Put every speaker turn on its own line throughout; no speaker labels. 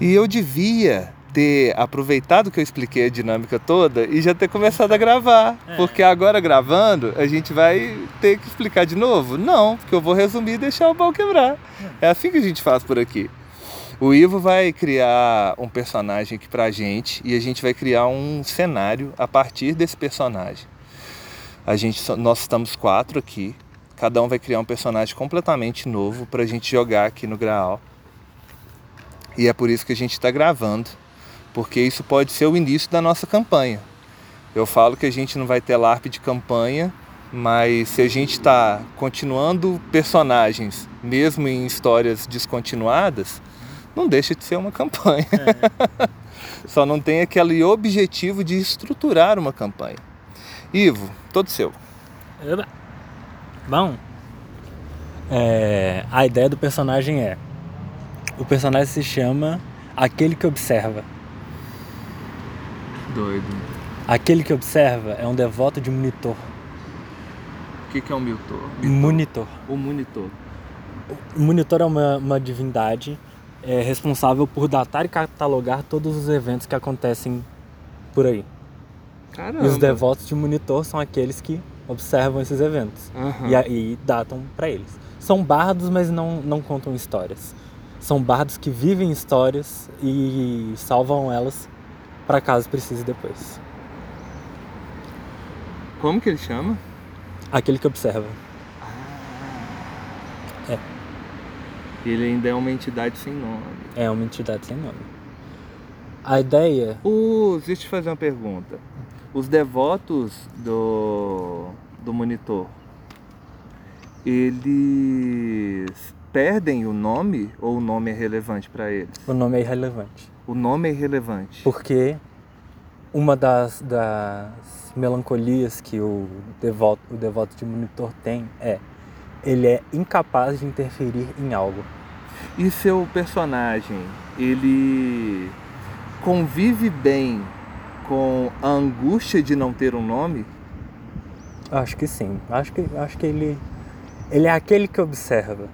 E eu devia ter aproveitado que eu expliquei a dinâmica toda e já ter começado a gravar.
É.
Porque agora gravando, a gente vai ter que explicar de novo? Não, porque eu vou resumir e deixar o pau quebrar. É assim que a gente faz por aqui. O Ivo vai criar um personagem aqui pra gente e a gente vai criar um cenário a partir desse personagem. A gente, nós estamos quatro aqui. Cada um vai criar um personagem completamente novo pra gente jogar aqui no Graal. E é por isso que a gente está gravando, porque isso pode ser o início da nossa campanha. Eu falo que a gente não vai ter LARP de campanha, mas se a gente está continuando personagens, mesmo em histórias descontinuadas, não deixa de ser uma campanha. Só não tem aquele objetivo de estruturar uma campanha. Ivo, todo seu.
Bom, é, a ideia do personagem é: o personagem se chama Aquele que Observa.
Doido.
Aquele que observa é um devoto de monitor.
O que, que é um monitor?
Monitor.
O monitor.
O monitor é uma, uma divindade é, responsável por datar e catalogar todos os eventos que acontecem por aí.
Caramba.
E os devotos de monitor são aqueles que observam esses eventos
Aham.
e, e datam pra eles. São bardos, mas não, não contam histórias. São bardos que vivem histórias e salvam elas para caso precise depois.
Como que ele chama?
Aquele que observa.
Ele ainda é uma entidade sem nome.
É uma entidade sem nome. A ideia.
Os, deixa eu te fazer uma pergunta. Os devotos do, do monitor, eles perdem o nome ou o nome é relevante para eles?
O nome é irrelevante.
O nome é irrelevante.
Porque uma das, das melancolias que o devoto, o devoto de monitor tem é ele é incapaz de interferir em algo.
E seu personagem, ele convive bem com a angústia de não ter um nome?
Acho que sim. Acho que, acho que ele, ele é aquele que observa.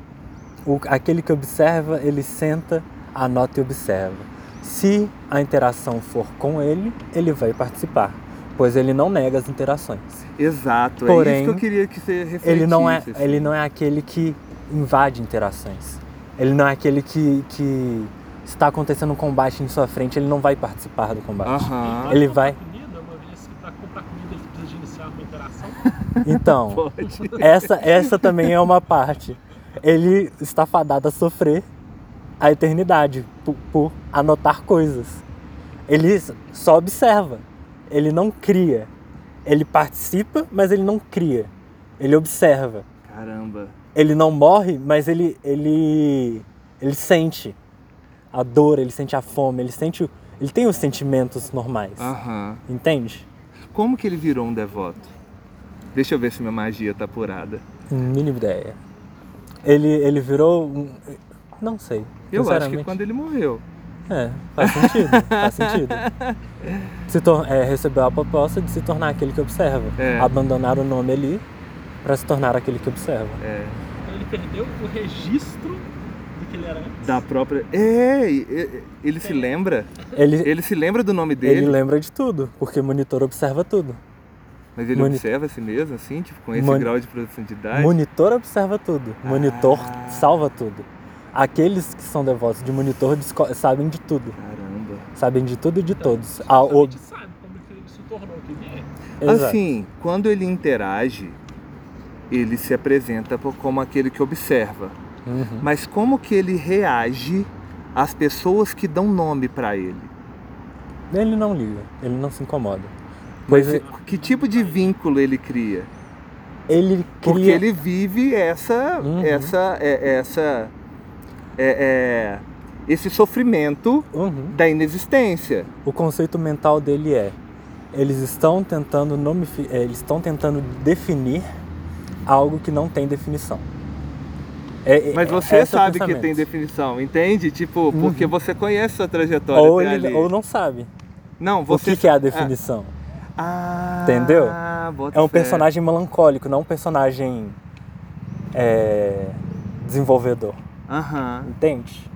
O, aquele que observa, ele senta, anota e observa. Se a interação for com ele, ele vai participar, pois ele não nega as interações.
Exato, é
Porém,
isso que eu queria que você refletisse.
Ele não é,
assim.
ele não é aquele que invade interações. Ele não é aquele que, que está acontecendo um combate em sua frente, ele não vai participar do combate.
Aham.
Ele
comprar
vai-
interação.
Então, essa, essa também é uma parte. Ele está fadado a sofrer a eternidade por, por anotar coisas. Ele só observa. Ele não cria. Ele participa, mas ele não cria. Ele observa.
Caramba.
Ele não morre, mas ele ele ele sente a dor, ele sente a fome, ele sente o- ele tem os sentimentos normais.
Aham.
Entende?
Como que ele virou um devoto? Deixa eu ver se minha magia tá apurada.
Mínima ideia. Ele ele virou um, não sei.
Eu acho que
sinceramente.
quando ele morreu.
É, faz sentido, faz sentido. Se tor é, recebeu a proposta de se tornar aquele que observa.
É.
Abandonar o nome ali para se tornar aquele que observa.
É,
Então ele perdeu o registro do que ele era antes.
da própria. É, e- e- ele se lembra.
Ele,
Ele se lembra do nome
ele
dele,
lembra de tudo, porque monitor observa tudo.
Mas ele
Moni-
observa a si mesmo, assim, tipo, com esse
Moni-
grau de profundidade.
Monitor observa tudo. Monitor
Ah.
salva tudo. Aqueles que são devotos de monitor sabem de tudo.
Caramba.
Sabem de tudo e de
Então,
todos. Ah, o-
sabe como que ele se tornou o que ele é.
Exato.
Assim, quando ele interage, ele se apresenta como aquele que observa.
Uhum.
Mas como que ele reage às pessoas que dão nome pra ele?
Ele não liga, ele não se incomoda.
Mas
é,
que tipo de vínculo ele cria?
ele
Porque
cria.
ele vive essa,
Uhum.
essa, é, essa, é, é, esse sofrimento
Uhum.
da inexistência.
O conceito mental dele é: eles estão tentando nomifi- eh, eles estão tentando definir algo que não tem definição. É- é-
Mas você
é o
sabe que tem definição, entende? Tipo,
Uhum.
porque você conhece sua trajetória
Ou, ele, ou não sabe.
Não,
O
você
que, que é a definição?
Ah,
Entendeu? É um
fé.
personagem melancólico, não um personagem é, desenvolvedor.
Aham.
Entende?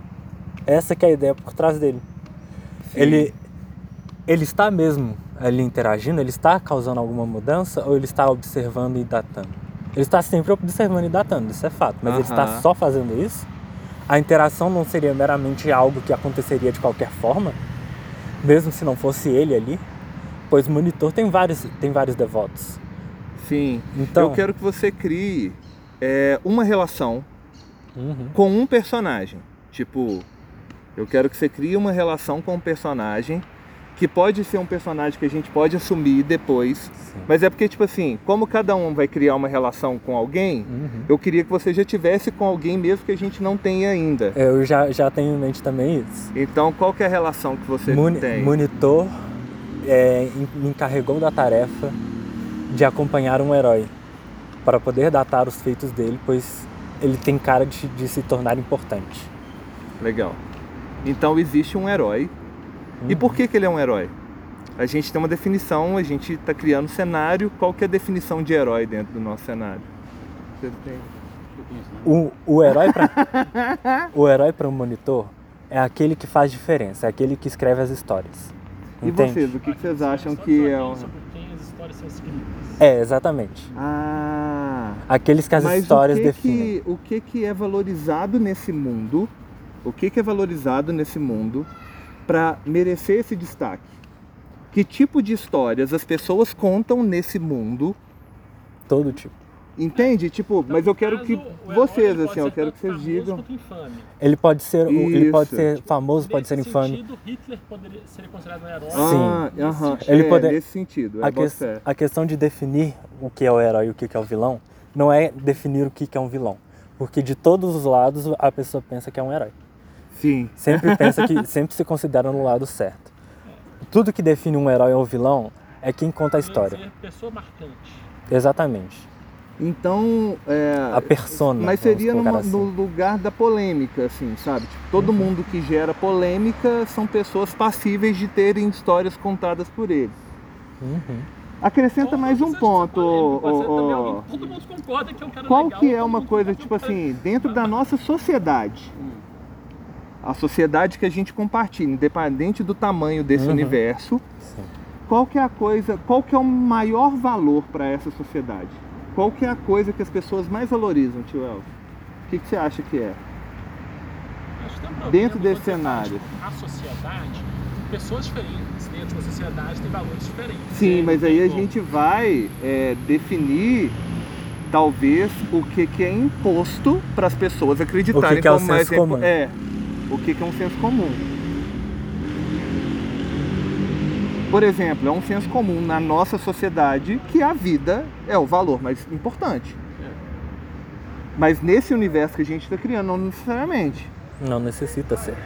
Essa que é a ideia por trás dele.
Sim.
Ele, ele está mesmo ali interagindo? Ele está causando alguma mudança ou ele está observando e datando? Ele está sempre observando e datando, isso é fato. Mas ele está só fazendo isso? A interação não seria meramente algo que aconteceria de qualquer forma? Mesmo se não fosse ele ali? Pois o monitor tem vários, tem vários devotos.
Sim.
Então,
Eu quero que você crie é, uma relação
Uhum.
com um personagem. Tipo, eu quero que você crie uma relação com um personagem que pode ser um personagem que a gente pode assumir depois.
Sim.
Mas é porque, tipo assim, como cada um vai criar uma relação com alguém,
Uhum.
eu queria que você já tivesse com alguém mesmo que a gente não tenha ainda.
Eu já, já tenho em mente também isso.
Então, qual que é a relação que você
Moni-
tem?
Monitor é, me encarregou da tarefa de acompanhar um herói para poder datar os feitos dele, pois ele tem cara de, de se tornar importante.
Legal. Então existe um herói. E
Uhum.
por que, que ele é um herói? A gente tem uma definição, a gente está criando um cenário. Qual que é a definição de herói dentro do nosso cenário? Você tem?
O, o herói para o herói para um monitor é aquele que faz diferença, é aquele que escreve as histórias.
E
Entende?
vocês, o que, que vocês acham que é um...
É, exatamente.
Ah,
Aqueles que as
mas
histórias
o que
definem.
Que, o que, que é valorizado nesse mundo? O que, que é valorizado nesse mundo para merecer esse destaque? Que tipo de histórias as pessoas contam nesse mundo
Todo tipo.
Entende? Tipo,
Então,
mas eu quero
caso,
que vocês,
pode
assim, eu quero que vocês digam.
Ele pode ser, ele pode ser famoso, pode ser
Nesse
infame.
sentido, Hitler poderia ser considerado um herói.
Ah,
Nesse
aham.
sentido.
Ele
é,
poder-
nesse sentido,
A,
é,
que-
boto fé.
a questão de definir o que é o herói e o que é o vilão não é definir o que é um vilão. Porque de todos os lados a pessoa pensa que é um herói.
Sim.
Sempre pensa que sempre se considera no lado certo. Tudo que define um herói ou vilão é quem conta a história.
pessoa marcante.
Exatamente.
Então, é,
A persona.
mas
vamos
seria numa-
assim.
no lugar da polêmica, assim, sabe? Tipo, todo mundo que gera polêmica são pessoas passíveis de terem histórias contadas por eles.
Uhum.
Acrescenta
Ou
mais um ponto,
alguém que Todo mundo concorda que é um cara
Qual
legal,
que é uma coisa, tipo assim, dentro da nossa sociedade,
Hum.
a sociedade que a gente compartilha, independente do tamanho desse
Uhum.
universo,
Sim.
qual que é a coisa, qual que é o maior valor para essa sociedade? Qual que é a coisa que as pessoas mais valorizam, tio Elcio? O que, que você acha que é?
Acho que tem um problema
Dentro desse cenário.
A sociedade, pessoas diferentes dentro de uma sociedade têm valores diferentes.
Sim,
É,
mas aí a
como.
gente vai é, definir talvez o que, que é imposto para as pessoas acreditarem
O que que é o
como mais
senso comum.
É, o que, que é um senso comum. Por exemplo, é um senso comum na nossa sociedade que a vida é o valor mais importante. Mas nesse universo que a gente está criando, não necessariamente.
Não necessita ser.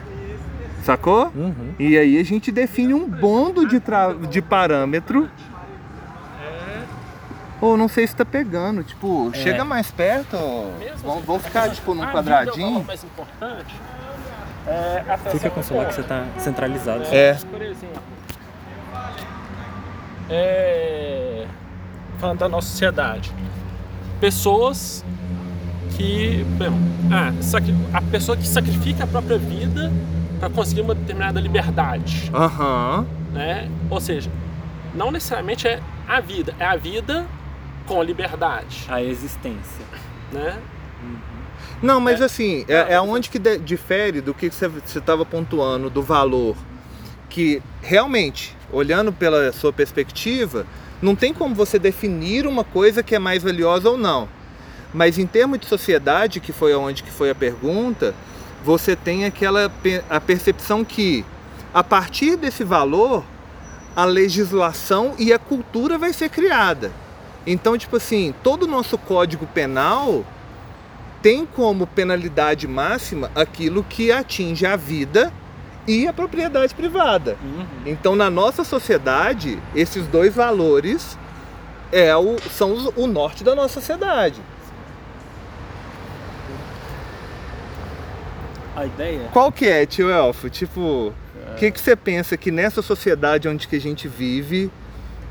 Sacou?
Uhum.
E aí a gente define um bondo de, tra- de parâmetro. Ou não sei se tá pegando, tipo, chega mais perto.
Assim,
vamos ficar tipo num
a vida é o valor
quadradinho.
mais importante. É,
Fica com o celular que você tá centralizado.
É.
Por exemplo, é, falando da nossa sociedade, pessoas que, exemplo, ah, a pessoa que sacrifica a própria vida para conseguir uma determinada liberdade,
Aham.
né? Ou seja, não necessariamente é a vida, é a vida com liberdade,
A existência.
né?
Não, mas assim, é, é onde que de- difere do que você estava pontuando do valor. Que realmente, olhando pela sua perspectiva, não tem como você definir uma coisa que é mais valiosa ou não. Mas em termos de sociedade, que foi onde que foi a pergunta, você tem aquela a percepção que a partir desse valor a legislação e a cultura vai ser criada. Então, tipo assim, todo o nosso código penal tem como penalidade máxima aquilo que atinge a vida e a propriedade privada.
Uhum.
Então, na nossa sociedade, esses dois valores é o, são os- o norte da nossa sociedade.
A ideia
Qual que é, tio Elfo? Tipo, o que, que você pensa que nessa sociedade onde que a gente vive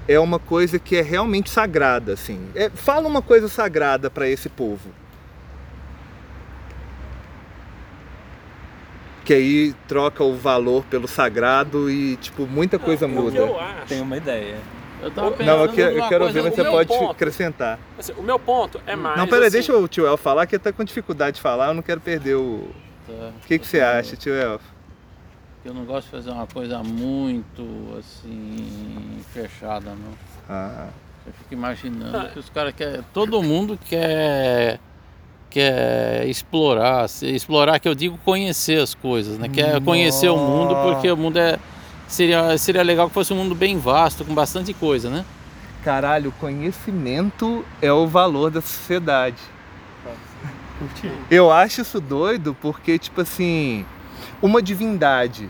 é uma coisa que é realmente sagrada, assim? É, fala uma coisa sagrada para esse povo. Que aí troca o valor pelo sagrado e, tipo, muita coisa
O que eu
muda.
acho,
Tem uma ideia.
Eu tava pensando
Não, eu quero, eu quero
coisa
ver, mas você pode
ponto-
acrescentar.
assim, o meu ponto é mais.
Não, peraí,
assim,
deixa o tio El falar, que ele tá com dificuldade de falar, eu não quero perder o.
Tá.
O que, que você acha, tio El?
Eu não gosto de fazer uma coisa muito assim fechada, não.
Ah,
Eu fico imaginando
Ah.
que os caras querem. Todo mundo quer. Quer explorar. Explorar que eu digo conhecer as coisas, né? Quer conhecer o mundo porque o mundo é. Seria, seria legal que fosse um mundo bem vasto, com bastante coisa, né?
caralho, conhecimento é o valor da sociedade. Eu acho isso doido porque, tipo assim, uma divindade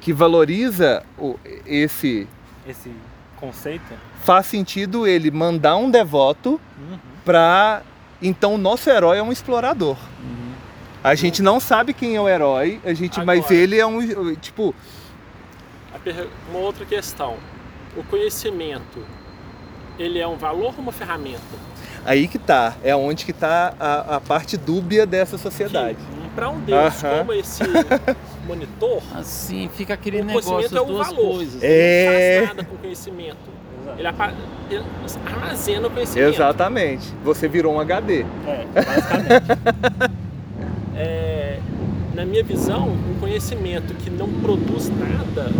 que valoriza o- esse.
Esse conceito.
faz sentido ele mandar um devoto
Uhum.
pra. Então o nosso herói é um explorador.
Uhum.
A gente não sabe quem é o herói, a gente, mas
Agora.
ele é um. Tipo,
Uma outra questão. O conhecimento, ele é um valor ou uma ferramenta?
aí que tá. É onde que tá a, a parte dúbia dessa sociedade.
Para um Deus
Aham.
como esse monitor,
Assim fica aquele
O
negócio,
conhecimento
as
é o
duas
valor.
coisas.
É.
não faz nada com conhecimento. Ele, armazena o conhecimento.
Exatamente. Você virou um HD.
É, basicamente.
É, na minha visão, um conhecimento que não produz nada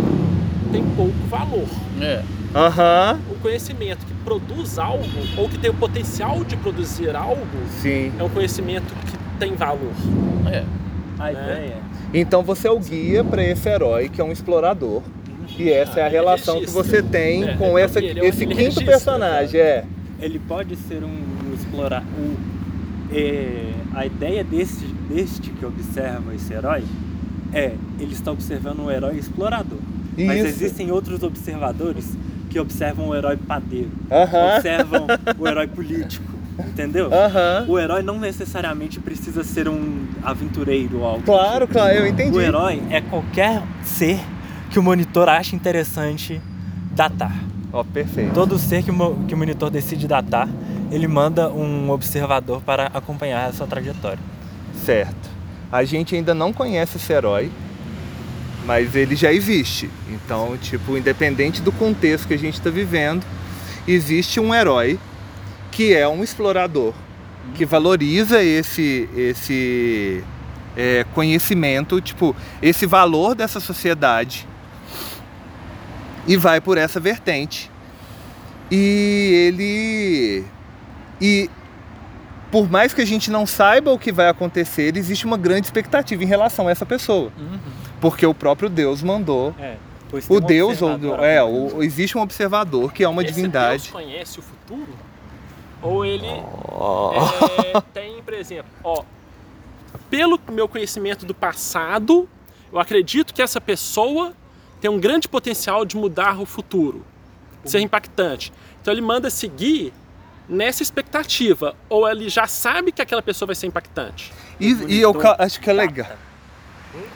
tem pouco valor.
É.
Aham.
Um conhecimento que produz algo ou que tem o potencial de produzir algo
Sim.
é um conhecimento que tem valor.
É.
A
Né?
ideia.
Então você é o guia para esse herói que é um explorador. E essa é a relação que você tem
É,
com essa,
é
esse quinto personagem. É.
Ele pode ser um, um explorar. O, é, a ideia deste, deste que observa esse herói é ele está observando um herói explorador. Mas
Isso.
existem outros observadores que observam o herói padeiro, observam o herói político, entendeu?
Aham.
O herói não necessariamente precisa ser um aventureiro ou algo.
Claro,
tipo.
claro, eu entendi.
O herói é qualquer ser que o monitor acha interessante datar.
Ó, perfeito.
Todo ser que o, que o monitor decide datar, ele manda um observador para acompanhar a sua trajetória.
Certo. A gente ainda não conhece esse herói, mas ele já existe. Então, tipo, independente do contexto que a gente está vivendo, existe um herói que é um explorador, que valoriza esse, esse é, conhecimento, tipo, esse valor dessa sociedade e vai por essa vertente. E ele. E por mais que a gente não saiba o que vai acontecer, existe uma grande expectativa em relação a essa pessoa.
Uhum.
Porque o próprio Deus mandou.
É,
O
um
Deus, ou, é, o, existe um observador que é uma
Esse
divindade.
Deus conhece o futuro? Ou ele
Oh.
é, tem, por exemplo, ó, pelo meu conhecimento do passado, eu acredito que essa pessoa tem um grande potencial de mudar o futuro, de ser impactante. Então ele manda seguir nessa expectativa, ou ele já sabe que aquela pessoa vai ser impactante.
E, e eu acho que é legal.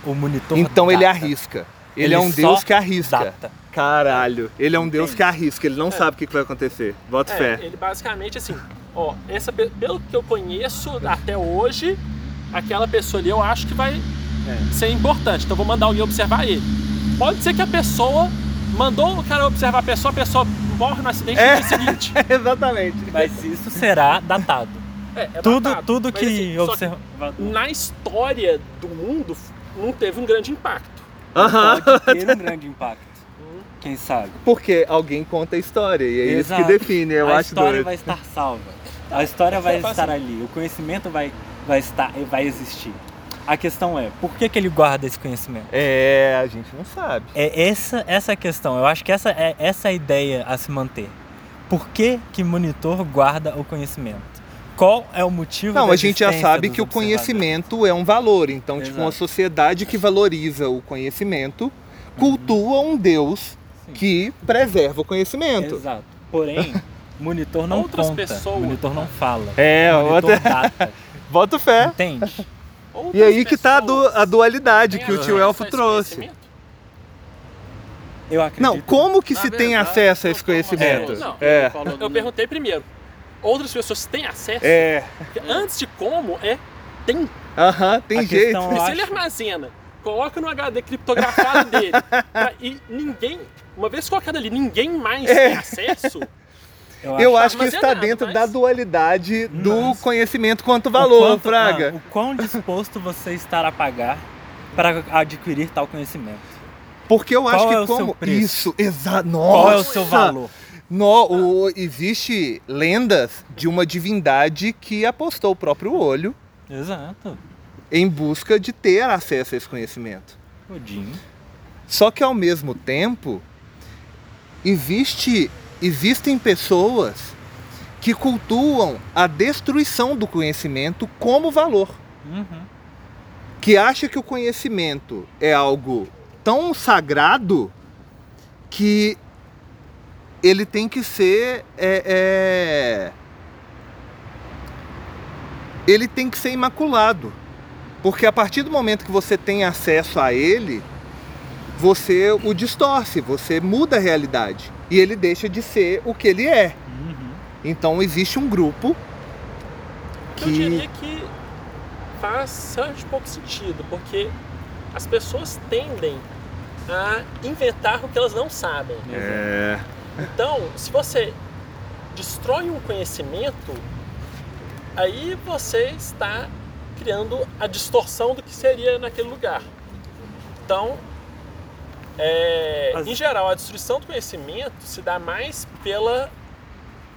O monitor
Então ele
data.
arrisca. Ele,
Ele
é um Deus que arrisca.
data.
Caralho. Ele é um Deus
Entende?
que arrisca. Ele não sabe o que vai acontecer. Bota
É,
fé.
ele basicamente assim, ó, essa, pe- pelo que eu conheço até hoje, aquela pessoa ali eu acho que vai
É.
ser importante. Então eu vou mandar alguém observar ele. Pode ser que a pessoa mandou o cara observar a pessoa, a pessoa morre no acidente
É.
no dia seguinte.
Exatamente.
Mas isso será datado.
É, é
tudo
datado.
tudo que
assim, só
observador
na história do mundo não teve um grande impacto.
Aham.
pode ter um grande impacto. Quem sabe?
Porque alguém conta a história. E é isso
Exato.
que define. Eu
a
acho
história
doido.
vai estar salva. A história vai estar ali. O conhecimento vai, vai estar, vai existir. A questão é, por que, que ele guarda esse conhecimento?
É, a gente não sabe.
É essa essa a questão. Eu acho que essa é essa é a ideia a se manter. Por que que monitor guarda o conhecimento? Qual é o motivo
Não,
da
a gente já sabe que o conhecimento é um valor. Então, tipo,
Exato.
uma sociedade que valoriza o conhecimento cultua um Deus
Sim.
que preserva o conhecimento.
Exato. Porém, monitor não
Outras
conta.
pessoas-
Monitor não fala.
É,
monitor
outra...
data.
bota fé.
Entende?
E aí que tá a, du- a dualidade que o tio Elfo trouxe.
Eu acredito.
Não, como que
Na
se tem
verdade,
acesso a
eu
esse conhecimento?
falando-
É.
Do-
Eu perguntei primeiro. Outras pessoas têm acesso?
É.
Antes de como, é tem.
Aham, tem
A
jeito.
questão- Eu
Porque se ele armazena coloca no HD criptografado dele. pra- e ninguém, uma vez colocado ali, ninguém mais
É.
tem acesso.
Eu acho que está dentro
mas-
da dualidade do
Mas-
conhecimento quanto
O
valor,
quanto-
Fraga.
não, o quão disposto você estará a pagar para adquirir tal conhecimento?
Porque eu
Qual
acho que
é o
como isso, exato. Nossa.
Qual é o seu valor?
No, o, existe lendas de uma divindade que apostou o próprio olho
Exato.
em busca de ter acesso a esse conhecimento.
Odin.
Só que ao mesmo tempo existe, existem pessoas que cultuam a destruição do conhecimento como valor.
Uhum.
que acha que o conhecimento é algo tão sagrado que ele tem que ser é, é, ele tem que ser imaculado porque a partir do momento que você tem acesso a ele você o distorce você muda a realidade e ele deixa de ser o que ele é
Uhum.
então existe um grupo
Eu
que
diria que faz certo pouco sentido, porque as pessoas tendem a inventar o que elas não sabem.
é
Então, se você destrói um conhecimento, aí você está criando a distorção do que seria naquele lugar. Então, é,
As-
em geral, a destruição do conhecimento se dá mais pela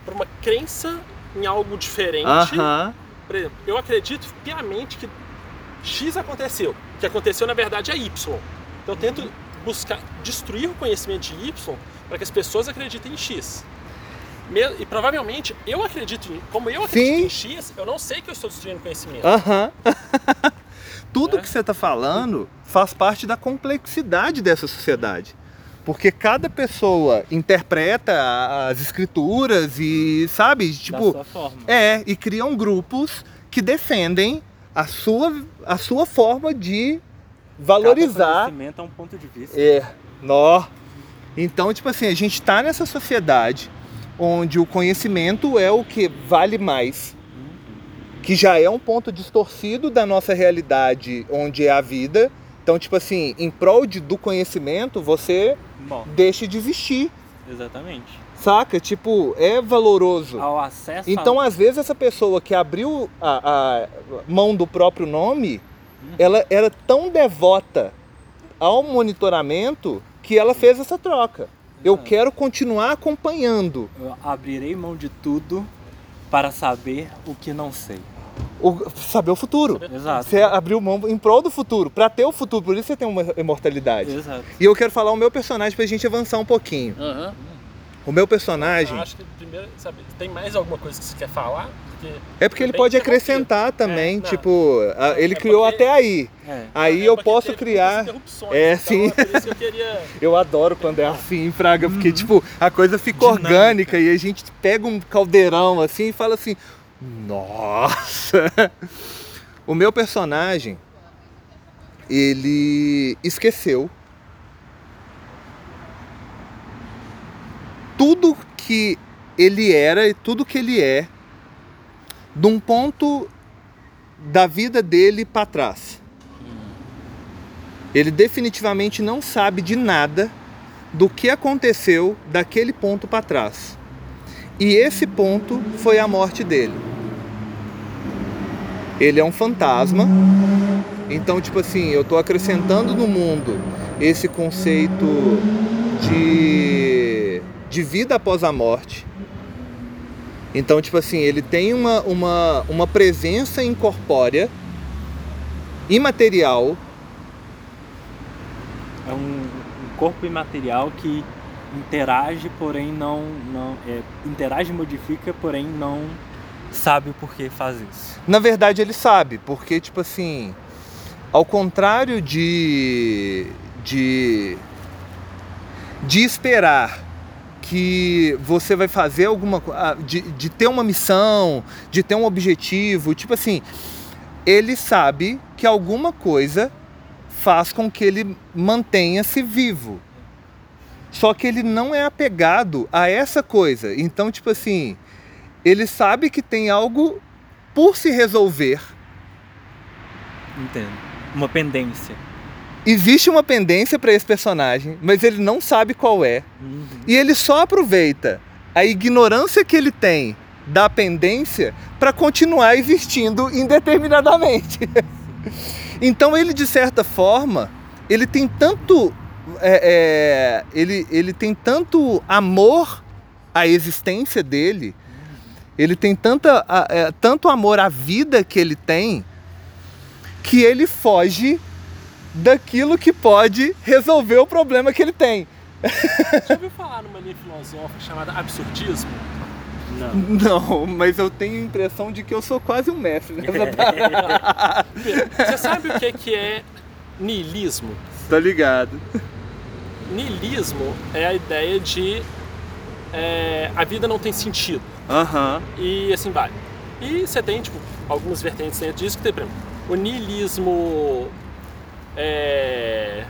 por uma crença em algo diferente.
Aham.
Por exemplo, eu acredito piamente que X aconteceu. O que aconteceu, na verdade, é Y. Então eu tento buscar destruir o conhecimento de Y para que as pessoas acreditem em X. E provavelmente eu acredito em. Como eu acredito
Sim.
em X, eu não sei que eu estou destruindo conhecimento.
Aham. Tudo
É.
que você está falando faz parte da complexidade dessa sociedade. Porque cada pessoa interpreta as escrituras e, sabe, tipo,
sua forma.
é, e criam grupos que defendem a sua, a sua forma de
Cada
valorizar
conhecimento é um ponto de vista.
é, nó. Então, tipo assim, a gente está nessa sociedade onde o conhecimento é o que vale mais, que já é um ponto distorcido da nossa realidade, onde é a vida. Então, tipo assim, em prol de, do conhecimento, você
Bom,
deixa de existir,
exatamente.
saca? Tipo, é valoroso.
Ao acesso
Então,
ao...
às vezes, essa pessoa que abriu a, a mão do próprio nome, ela era tão devota ao monitoramento que ela fez essa troca. Eu
Exato.
quero continuar acompanhando,
Eu abrirei mão de tudo para saber o que não sei.
O, saber o futuro.
Exato.
Você abriu mão em prol do futuro, para ter o futuro, por isso você tem uma imortalidade.
Exato.
E eu quero falar o meu personagem pra gente avançar um pouquinho.
Aham.
O meu personagem
Eu acho que primeiro, sabe, tem mais alguma coisa que você quer falar? Porque
é porque ele pode acrescentar também,
É, não.
tipo, a- ele
É
criou
porque-
até aí.
É.
Aí
É
eu posso criar. É,
então
sim.
É por isso que eu queria.
Eu adoro quando é assim, Fraga, porque, tipo, a coisa fica
Dinâmica.
orgânica e a gente pega um caldeirão assim e fala assim: Nossa! O meu personagem, ele esqueceu tudo que ele era e tudo que ele é de um ponto da vida dele para trás. Ele definitivamente não sabe de nada do que aconteceu daquele ponto para trás. E esse ponto foi a morte dele. Ele é um fantasma. Então, tipo assim, eu estou acrescentando no mundo esse conceito de, de vida após a morte. Então, tipo assim, ele tem uma, uma, uma presença incorpórea, imaterial,
É um, um corpo imaterial que interage, porém não. não é, interage e modifica, porém não sabe o porquê faz isso.
Na verdade, ele sabe, porque, tipo assim, ao contrário de. de. de esperar que você vai fazer alguma coisa. De, de ter uma missão, de ter um objetivo, tipo assim, ele sabe que alguma coisa faz com que ele mantenha-se vivo. Só que ele não é apegado a essa coisa. Então, tipo assim, ele sabe que tem algo por se resolver.
Entendo. Uma pendência.
existe uma pendência para esse personagem, mas ele não sabe qual é.
Uhum.
E ele só aproveita a ignorância que ele tem da pendência para continuar existindo indeterminadamente. então ele, de certa forma, ele tem tanto. É, é, ele, ele tem tanto amor à existência dele, ele tem tanta, é, tanto amor à vida que ele tem, que ele foge daquilo que pode resolver o problema que ele tem.
Já ouviu falar numa linha filosófica chamada absurdismo?
Não.
Não, mas eu tenho a impressão de que eu sou quase um mestre nessa.
Você sabe o que que é niilismo?
Tá ligado?
Niilismo é a ideia de é, a vida não tem sentido.
Aham.
E assim vai. E você tem, tipo, algumas vertentes dentro disso que tem, por exemplo, o niilismo. É.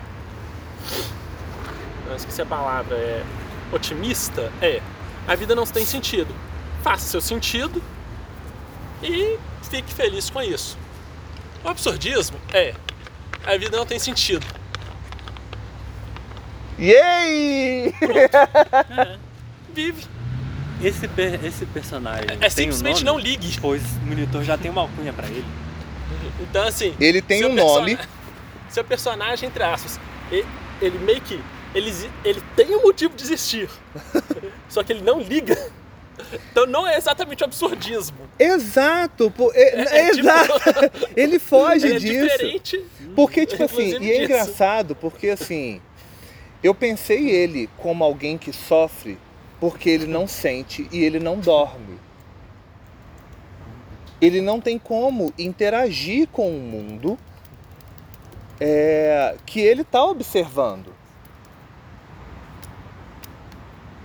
Eu esqueci a palavra, é. Otimista? É. A vida não tem sentido. Faça seu sentido e fique feliz com isso. O absurdismo é. A vida não tem sentido.
Yay!
Vive.
Esse, per- esse personagem
É
tem
simplesmente
um
não ligue.
Pois o monitor já tem uma alcunha pra ele.
Então, assim.
Ele tem um nome.
Seu personagem, entre aspas, e- ele meio que. Ele, ele tem um motivo de existir. Só que ele não liga. Então não é exatamente o absurdismo.
Exato, pô, é-
É, é tipo-
exato. Ele foge
Ele é
disso.
diferente.
Porque, tipo assim, e é
disso.
engraçado, porque assim, eu pensei ele como alguém que sofre porque ele não sente e ele não dorme. Ele não tem como interagir com o mundo é, que ele está observando.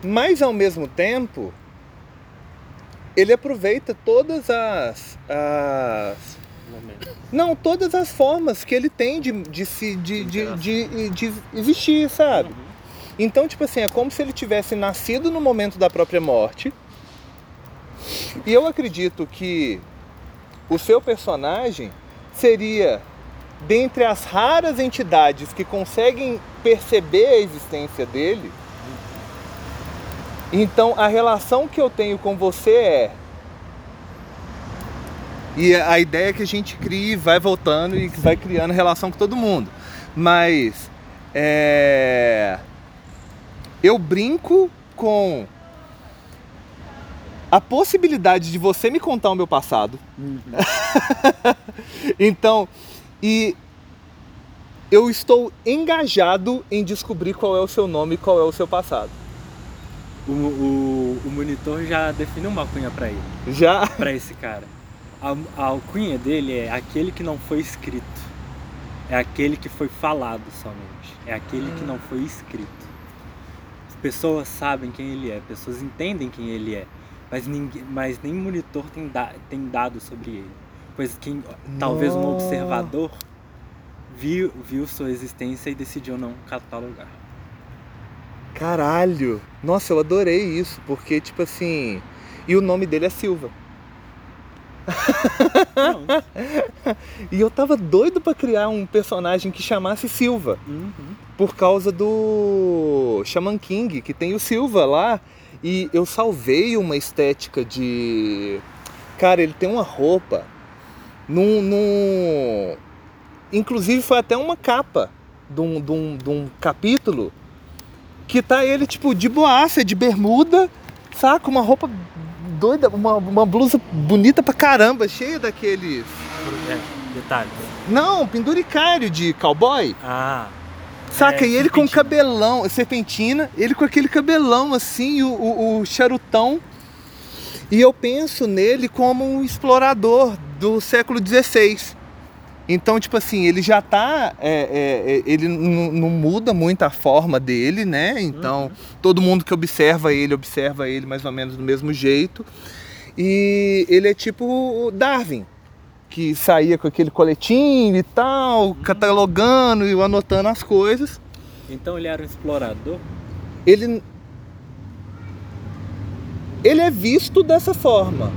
Mas ao mesmo tempo, ele aproveita todas as, as não, todas as formas que ele tem de, de, se, de, de, de, de existir, sabe? Então, tipo assim, é como se ele tivesse nascido no momento da própria morte. E eu acredito que o seu personagem seria, dentre as raras entidades que conseguem perceber a existência dele, então a relação que eu tenho com você é e a ideia é que a gente crie, vai voltando e vai criando relação com todo mundo. Mas é, eu brinco com a possibilidade de você me contar o meu passado. então, e eu estou engajado em descobrir qual é o seu nome e qual é o seu passado.
O, o, o monitor já definiu uma alcunha pra ele,
Já?
pra esse cara. A, a alcunha dele é aquele que não foi escrito. É aquele que foi falado somente. É aquele que não foi escrito. As pessoas sabem quem ele é, pessoas entendem quem ele é, mas, ninguém, mas nem monitor tem, da, tem dados sobre ele. Pois quem, talvez um observador viu, viu sua existência e decidiu não catalogar.
Caralho! Nossa, eu adorei isso, porque, tipo assim. E o nome dele é Silva. E eu tava doido pra criar um personagem que chamasse Silva.
Uhum.
Por causa do Shaman King, que tem o Silva lá. E eu salvei uma estética de. Cara, ele tem uma roupa. Num. num... Inclusive foi até uma capa de um, de um, de um capítulo que tá ele, tipo, de boaça, de bermuda, saca? Uma roupa doida, uma, uma blusa bonita pra caramba, cheia daqueles.
É, detalhe.
Não, penduricário de cowboy.
Ah,
Saca?
É,
e ele com cabelão, serpentina, ele com aquele cabelão assim, o, o, o charutão. E eu penso nele como um explorador do século XVI. Então, tipo assim, ele já tá. é, é, é, ele não muda muito a forma dele, né? Então, todo mundo que observa ele, observa ele mais ou menos do mesmo jeito. E ele é tipo Darwin, que saía com aquele coletinho e tal, catalogando e anotando as coisas.
então ele era um explorador?
Ele. Ele é visto dessa forma.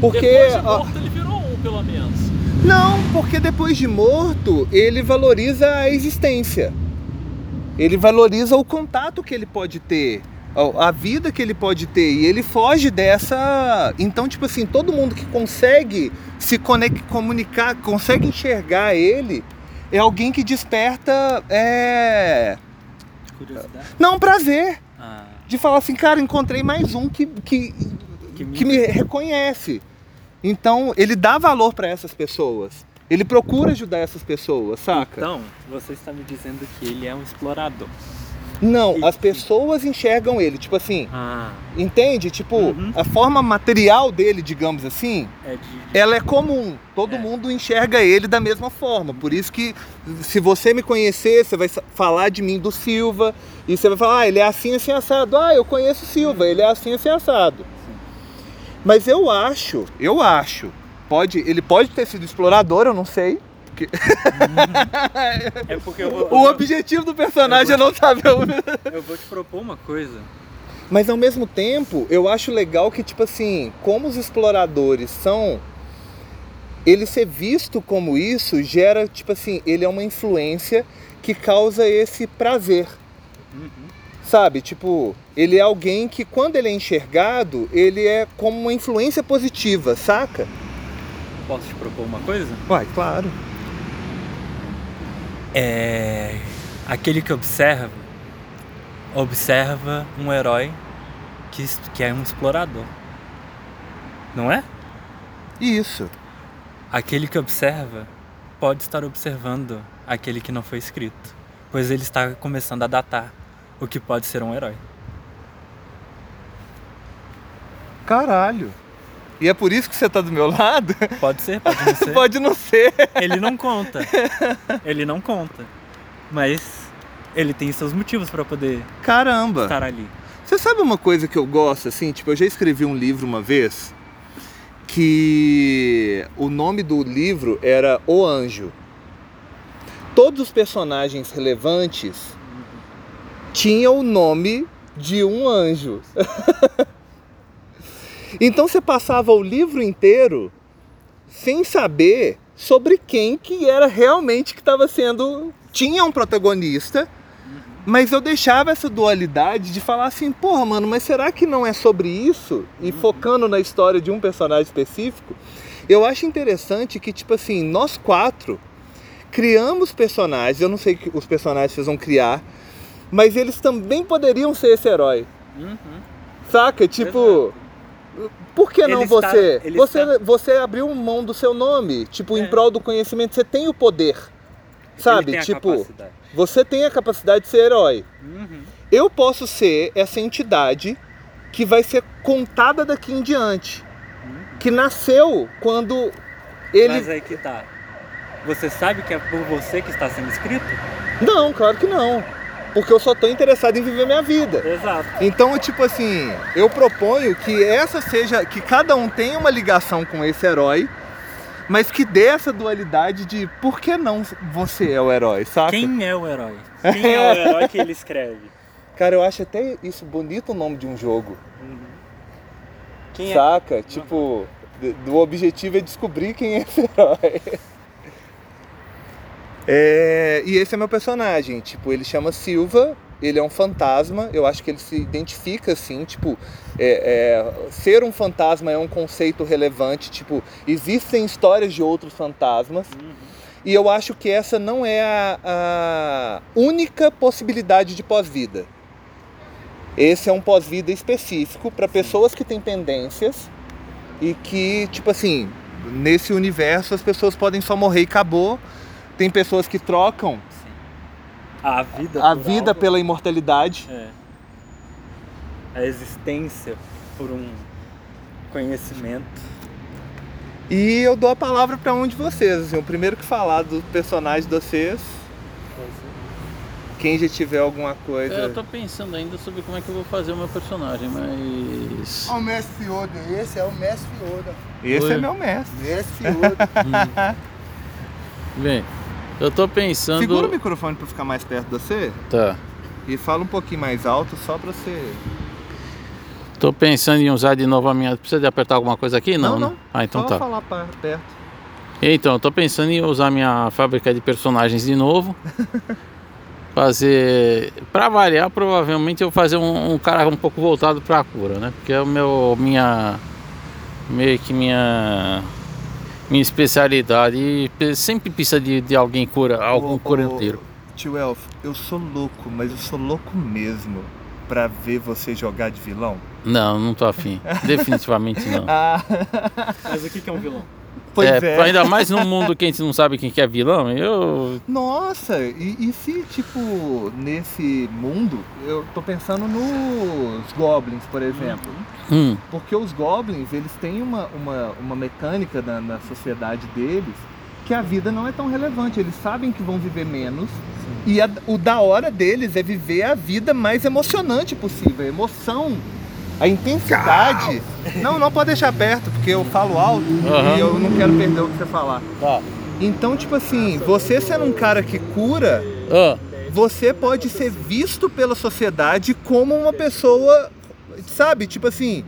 Porque.
Depois de
ó,
morto ele virou um, pelo menos.
Não, porque depois de morto, ele valoriza a existência. Ele valoriza o contato que ele pode ter, a vida que ele pode ter. E ele foge dessa. Então, tipo assim, todo mundo que consegue se conec- comunicar, consegue enxergar ele, é alguém que desperta. É...
Curiosidade.
Não, prazer.
Ah,
De falar assim, cara, encontrei mais um que, que,
que
que me reconhece. Então, ele dá valor para essas pessoas. Ele procura ajudar essas pessoas, saca?
Então, você está me dizendo que ele é um explorador.
Não,
E-
as pessoas enxergam ele, tipo assim,
Ah,
entende? Tipo,
Uhum.
a forma material dele, digamos assim,
é de...
ela é comum. Todo
É.
mundo enxerga ele da mesma forma. Por isso que, se você me conhecer, você vai falar de mim do Silva. E você vai falar, ah, ele é assim, assim, assado. Ah, eu conheço o Silva, ele é assim, assim, assado. Mas eu acho, eu acho, pode, ele pode ter sido explorador, eu não sei. porque-
É porque eu vou,
O objetivo do personagem é não saber
eu vou te propor uma coisa.
Mas ao mesmo tempo, eu acho legal que, tipo assim, como os exploradores são. Ele ser visto como isso gera, tipo assim, ele é uma influência que causa esse prazer. Sabe? Tipo, ele é alguém que, quando ele é enxergado, ele é como uma influência positiva, saca?
Posso te propor uma coisa?
Uai, claro.
É. Aquele que observa, observa um herói que, que é um explorador. Não é?
Isso.
Aquele que observa pode estar observando aquele que não foi escrito, pois ele está começando a datar o que pode ser um herói.
Caralho. E é por isso que você tá do meu lado?
Pode ser, pode não ser.
Pode não ser.
Ele não conta. Ele não conta. Mas ele tem seus motivos para poder
Caramba.
estar ali.
Você sabe uma coisa que eu gosto, assim? Tipo, eu já escrevi um livro uma vez que o nome do livro era O Anjo. Todos os personagens relevantes tinham o nome de um anjo. então você passava o livro inteiro sem saber sobre quem que era realmente que estava sendo. Tinha um protagonista, mas eu deixava essa dualidade de falar assim, porra, mano, mas será que não é sobre isso? E focando na história de um personagem específico, eu acho interessante que, tipo assim, nós quatro criamos personagens, eu não sei que os personagens vocês vão criar, mas eles também poderiam ser esse herói. Saca? Tipo. Por que não
Ele está-
você?
ele
você,
está-
você abriu mão do seu nome, tipo, em
É.
prol do conhecimento, você tem o poder. Sabe? Tipo,
capacidade.
você tem a capacidade de ser herói.
Uhum.
Eu posso ser essa entidade que vai ser contada daqui em diante. Que nasceu quando ele.
Mas aí que tá. Você sabe que é por você que está sendo escrito?
Não, claro que não. Porque eu só tô interessado em viver minha vida.
Exato.
Então, tipo assim, eu proponho que essa seja. que cada um tenha uma ligação com esse herói, mas que dê essa dualidade de por que não você é o herói, saca?
Quem é o herói? Quem é o herói que ele escreve?
Cara, eu acho até isso bonito o nome de um jogo.
Quem é?
Saca? Tipo, d- do objetivo é descobrir quem é esse herói. É, e esse é meu personagem, tipo, ele chama Silva, ele é um fantasma, eu acho que ele se identifica assim, tipo, é- é, ser um fantasma é um conceito relevante, tipo, existem histórias de outros fantasmas, e eu acho que essa não é a, a única possibilidade de pós-vida. Esse é um pós-vida específico para pessoas que têm pendências e que, tipo assim, nesse universo as pessoas podem só morrer e acabou. Tem pessoas que trocam
Sim. A vida
a vida
algo.
pela imortalidade.
É. A existência por um conhecimento.
E eu dou a palavra para um de vocês. Assim, o primeiro que falar do personagem de vocês, quem já tiver alguma coisa.
É, eu tô pensando ainda sobre como é que eu vou fazer o meu personagem, mas.
Olha o mestre Yoda, esse é o mestre Yoda.
Esse
Oi.
é meu mestre.
Mestre Yoda.
Bem, eu tô pensando.
Segura o microfone para ficar mais perto de você
Tá.
e fala um pouquinho mais alto só para você.
Tô pensando em usar de novo a minha. Precisa de apertar alguma coisa aqui? Não,
Não,
né?
não.
Ah, então
só
tá.
falar pa- perto.
Então, eu tô pensando em usar minha fábrica de personagens de novo. Fazer. Pra variar, provavelmente eu vou fazer um, um cara um pouco voltado pra cura, né? Porque é o meu. minha. meio que minha. Minha especialidade. E sempre precisa de, de alguém cura, algum curanteiro.
Tio Elfo, eu sou louco, mas eu sou louco mesmo pra ver você jogar de vilão.
Não, não tô afim. Definitivamente não.
Ah,
Mas o que que é um vilão?
Pois
é,
é.
Ainda mais num mundo que a gente não sabe quem que é vilão, eu.
Nossa, e, e se, tipo, nesse mundo, eu tô pensando nos Goblins, por exemplo.
Hum,
Porque os Goblins, eles têm uma, uma, uma mecânica na, na sociedade deles que a vida não é tão relevante. Eles sabem que vão viver menos. E a- o da hora deles é viver a vida mais emocionante possível. A emoção, a intensidade. Não, não pode deixar perto, porque eu falo alto
Aham.
e eu não quero perder o que você falar.
tá.
Então, tipo assim, você sendo um cara que cura,
Ah,
você pode ser visto pela sociedade como uma pessoa, sabe, tipo assim,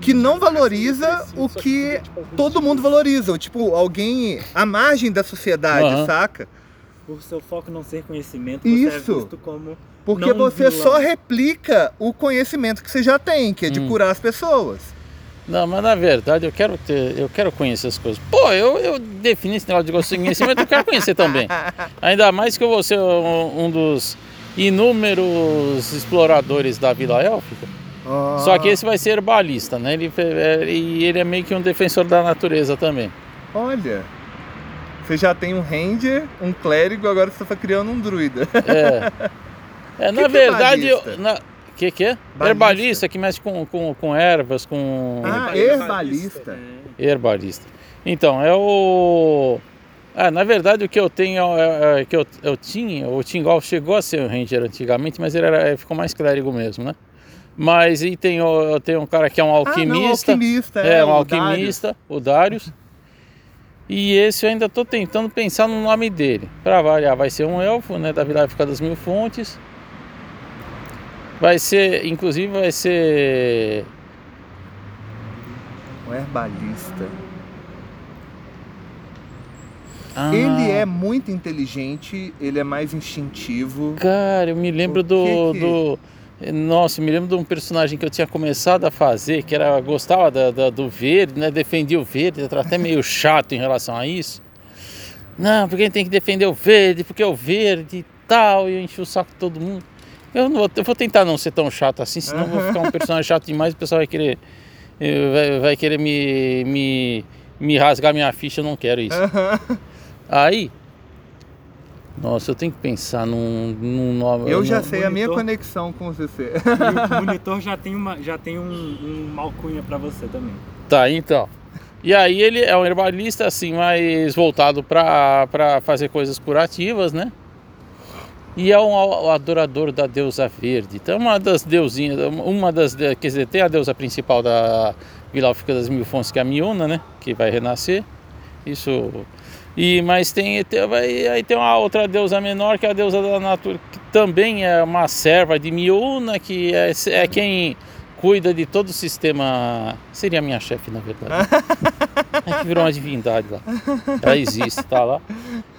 que não valoriza o que todo mundo valoriza. Ou, Tipo, alguém à margem da sociedade,
Aham.
saca?
Por seu foco não ser conhecimento,
Isso.
você é visto como
Porque
Não
você
vilão.
só replica o conhecimento que você já tem, que é de
Hum.
curar as pessoas.
Não, mas na verdade eu quero ter, eu quero conhecer as coisas. Pô, eu, eu defini esse negócio de conhecimento, eu quero conhecer também. Ainda mais que eu vou ser um, um dos inúmeros exploradores da Vila Élfica. Só que esse vai ser herbalista, né? Ele, é- e ele é meio que um defensor da natureza também.
Olha, você já tem um ranger, um clérigo, agora você está criando um druida.
É, é na
que é
verdade. eu- na- que que é?
Balista.
Herbalista que mexe com, com, com ervas, com.
Ah, herbalista.
Herbalista. Então, é o. Ah, na verdade o que eu tenho é, é que eu, eu tinha, o Tingol chegou a ser um ranger antigamente, mas ele era, ficou mais clérigo mesmo, né? Mas e tem, o- eu tenho um cara que é um
Ah, não,
alquimista.
alquimista,
é,
é,
um
o
alquimista, o Darius. E esse eu ainda estou tentando pensar no nome dele. Para variar, vai ser um elfo, né, da Vila Élfica das Mil Fontes. Vai ser, inclusive vai ser
Um herbalista.
Ah,
Ele é muito inteligente, ele é mais instintivo.
Cara, eu me lembro do,
que que-
do. Nossa, me lembro de um personagem que eu tinha começado a fazer, que era gostava da- da- do verde, né? Defendia o verde, até meio chato em relação a isso. Não, porque a gente tem que defender o verde, porque é o verde e tal, e eu enchi o saco de todo mundo. Eu, não vou, eu vou tentar não ser tão chato assim, senão eu vou ficar um personagem chato demais e o pessoal vai querer. eh, Vai, vai querer me, me, me rasgar minha ficha, eu não quero isso. Aí. Nossa, eu tenho que pensar num, num nome.
Eu já
num-
sei a minha
monitor.
conexão com você.
E o monitor já tem, uma, já tem um, um alcunha pra você também.
Tá, então. E aí ele é um herbalista assim, mais voltado para fazer coisas curativas, né? E é um adorador da deusa verde. Então uma das deusinhas, uma das, quer dizer, tem a deusa principal da Vila Élfica das Mil Fontes, que é a Miona, né? Que vai renascer. Isso. E mas tem, tem aí tem uma outra deusa menor que é a deusa da natureza, que também é uma serva de Miona, que é, é quem cuida de todo o sistema. Seria a minha chefe, na verdade. É que virou uma divindade lá. Ela existe, tá lá.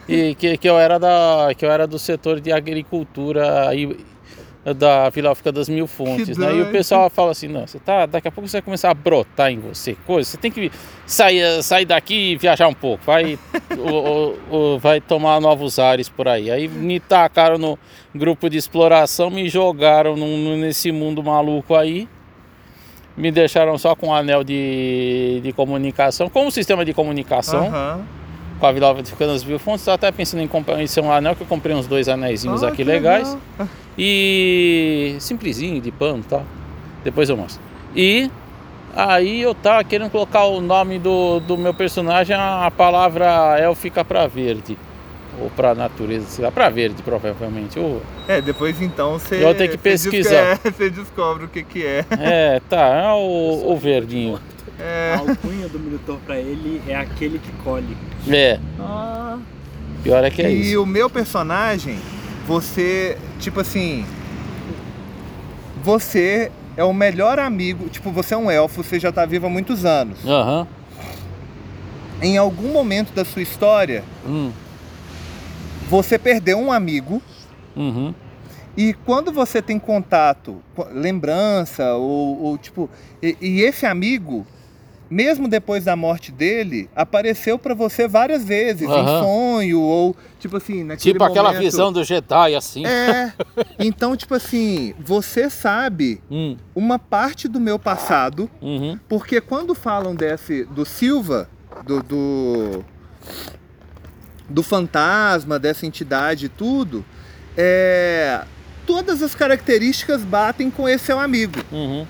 E que, que eu era da que eu era do setor de agricultura aí da Vila Élfica das Mil Fontes, né? E o pessoal fala assim, não, você tá, daqui a pouco você vai começar a brotar em você coisa, você tem que sair, sair daqui e viajar um pouco, vai, o- o- o- vai tomar novos ares por aí. Aí me tacaram no grupo de exploração, me jogaram num- nesse mundo maluco aí, me deixaram só com um anel de, de comunicação, com um sistema de comunicação. Com a Vila Mil Fontes, estou até pensando em comprar em ser um anel, que eu comprei uns dois anéisinhos
Ah,
aqui legais.
legal.
E simplesinho, de pano e tal. Depois eu mostro. E aí eu tava querendo colocar o nome do, do meu personagem, a palavra élfica pra verde. Ou pra natureza, sei lá, pra verde provavelmente. Ou,
É, depois então você.
Eu ter que
você
pesquisar.
descobre- Você descobre o que, que é.
é, tá, é o, o verdinho.
A
É.
alcunha do monitor pra ele é aquele que colhe.
É,
Ah.
pior é que é
e
isso.
o meu personagem, você, tipo assim. Você é o melhor amigo. Tipo, você é um elfo, você já tá vivo há muitos anos.
Aham,
em algum momento da sua história,
Hum,
você perdeu um amigo
uhum.
e quando você tem contato, co- lembrança ou, ou tipo, e, e esse amigo, mesmo depois da morte dele, apareceu pra você várias vezes, em
Aham.
sonho ou tipo assim, naquele
Tipo aquela
momento-
visão do Jedi, assim.
É. Então, tipo assim, você sabe
Hum,
uma parte do meu passado,
uhum.
porque quando falam desse do Silva, do do, do fantasma, dessa entidade e tudo, é, todas as características batem com esse seu amigo.
Uhum.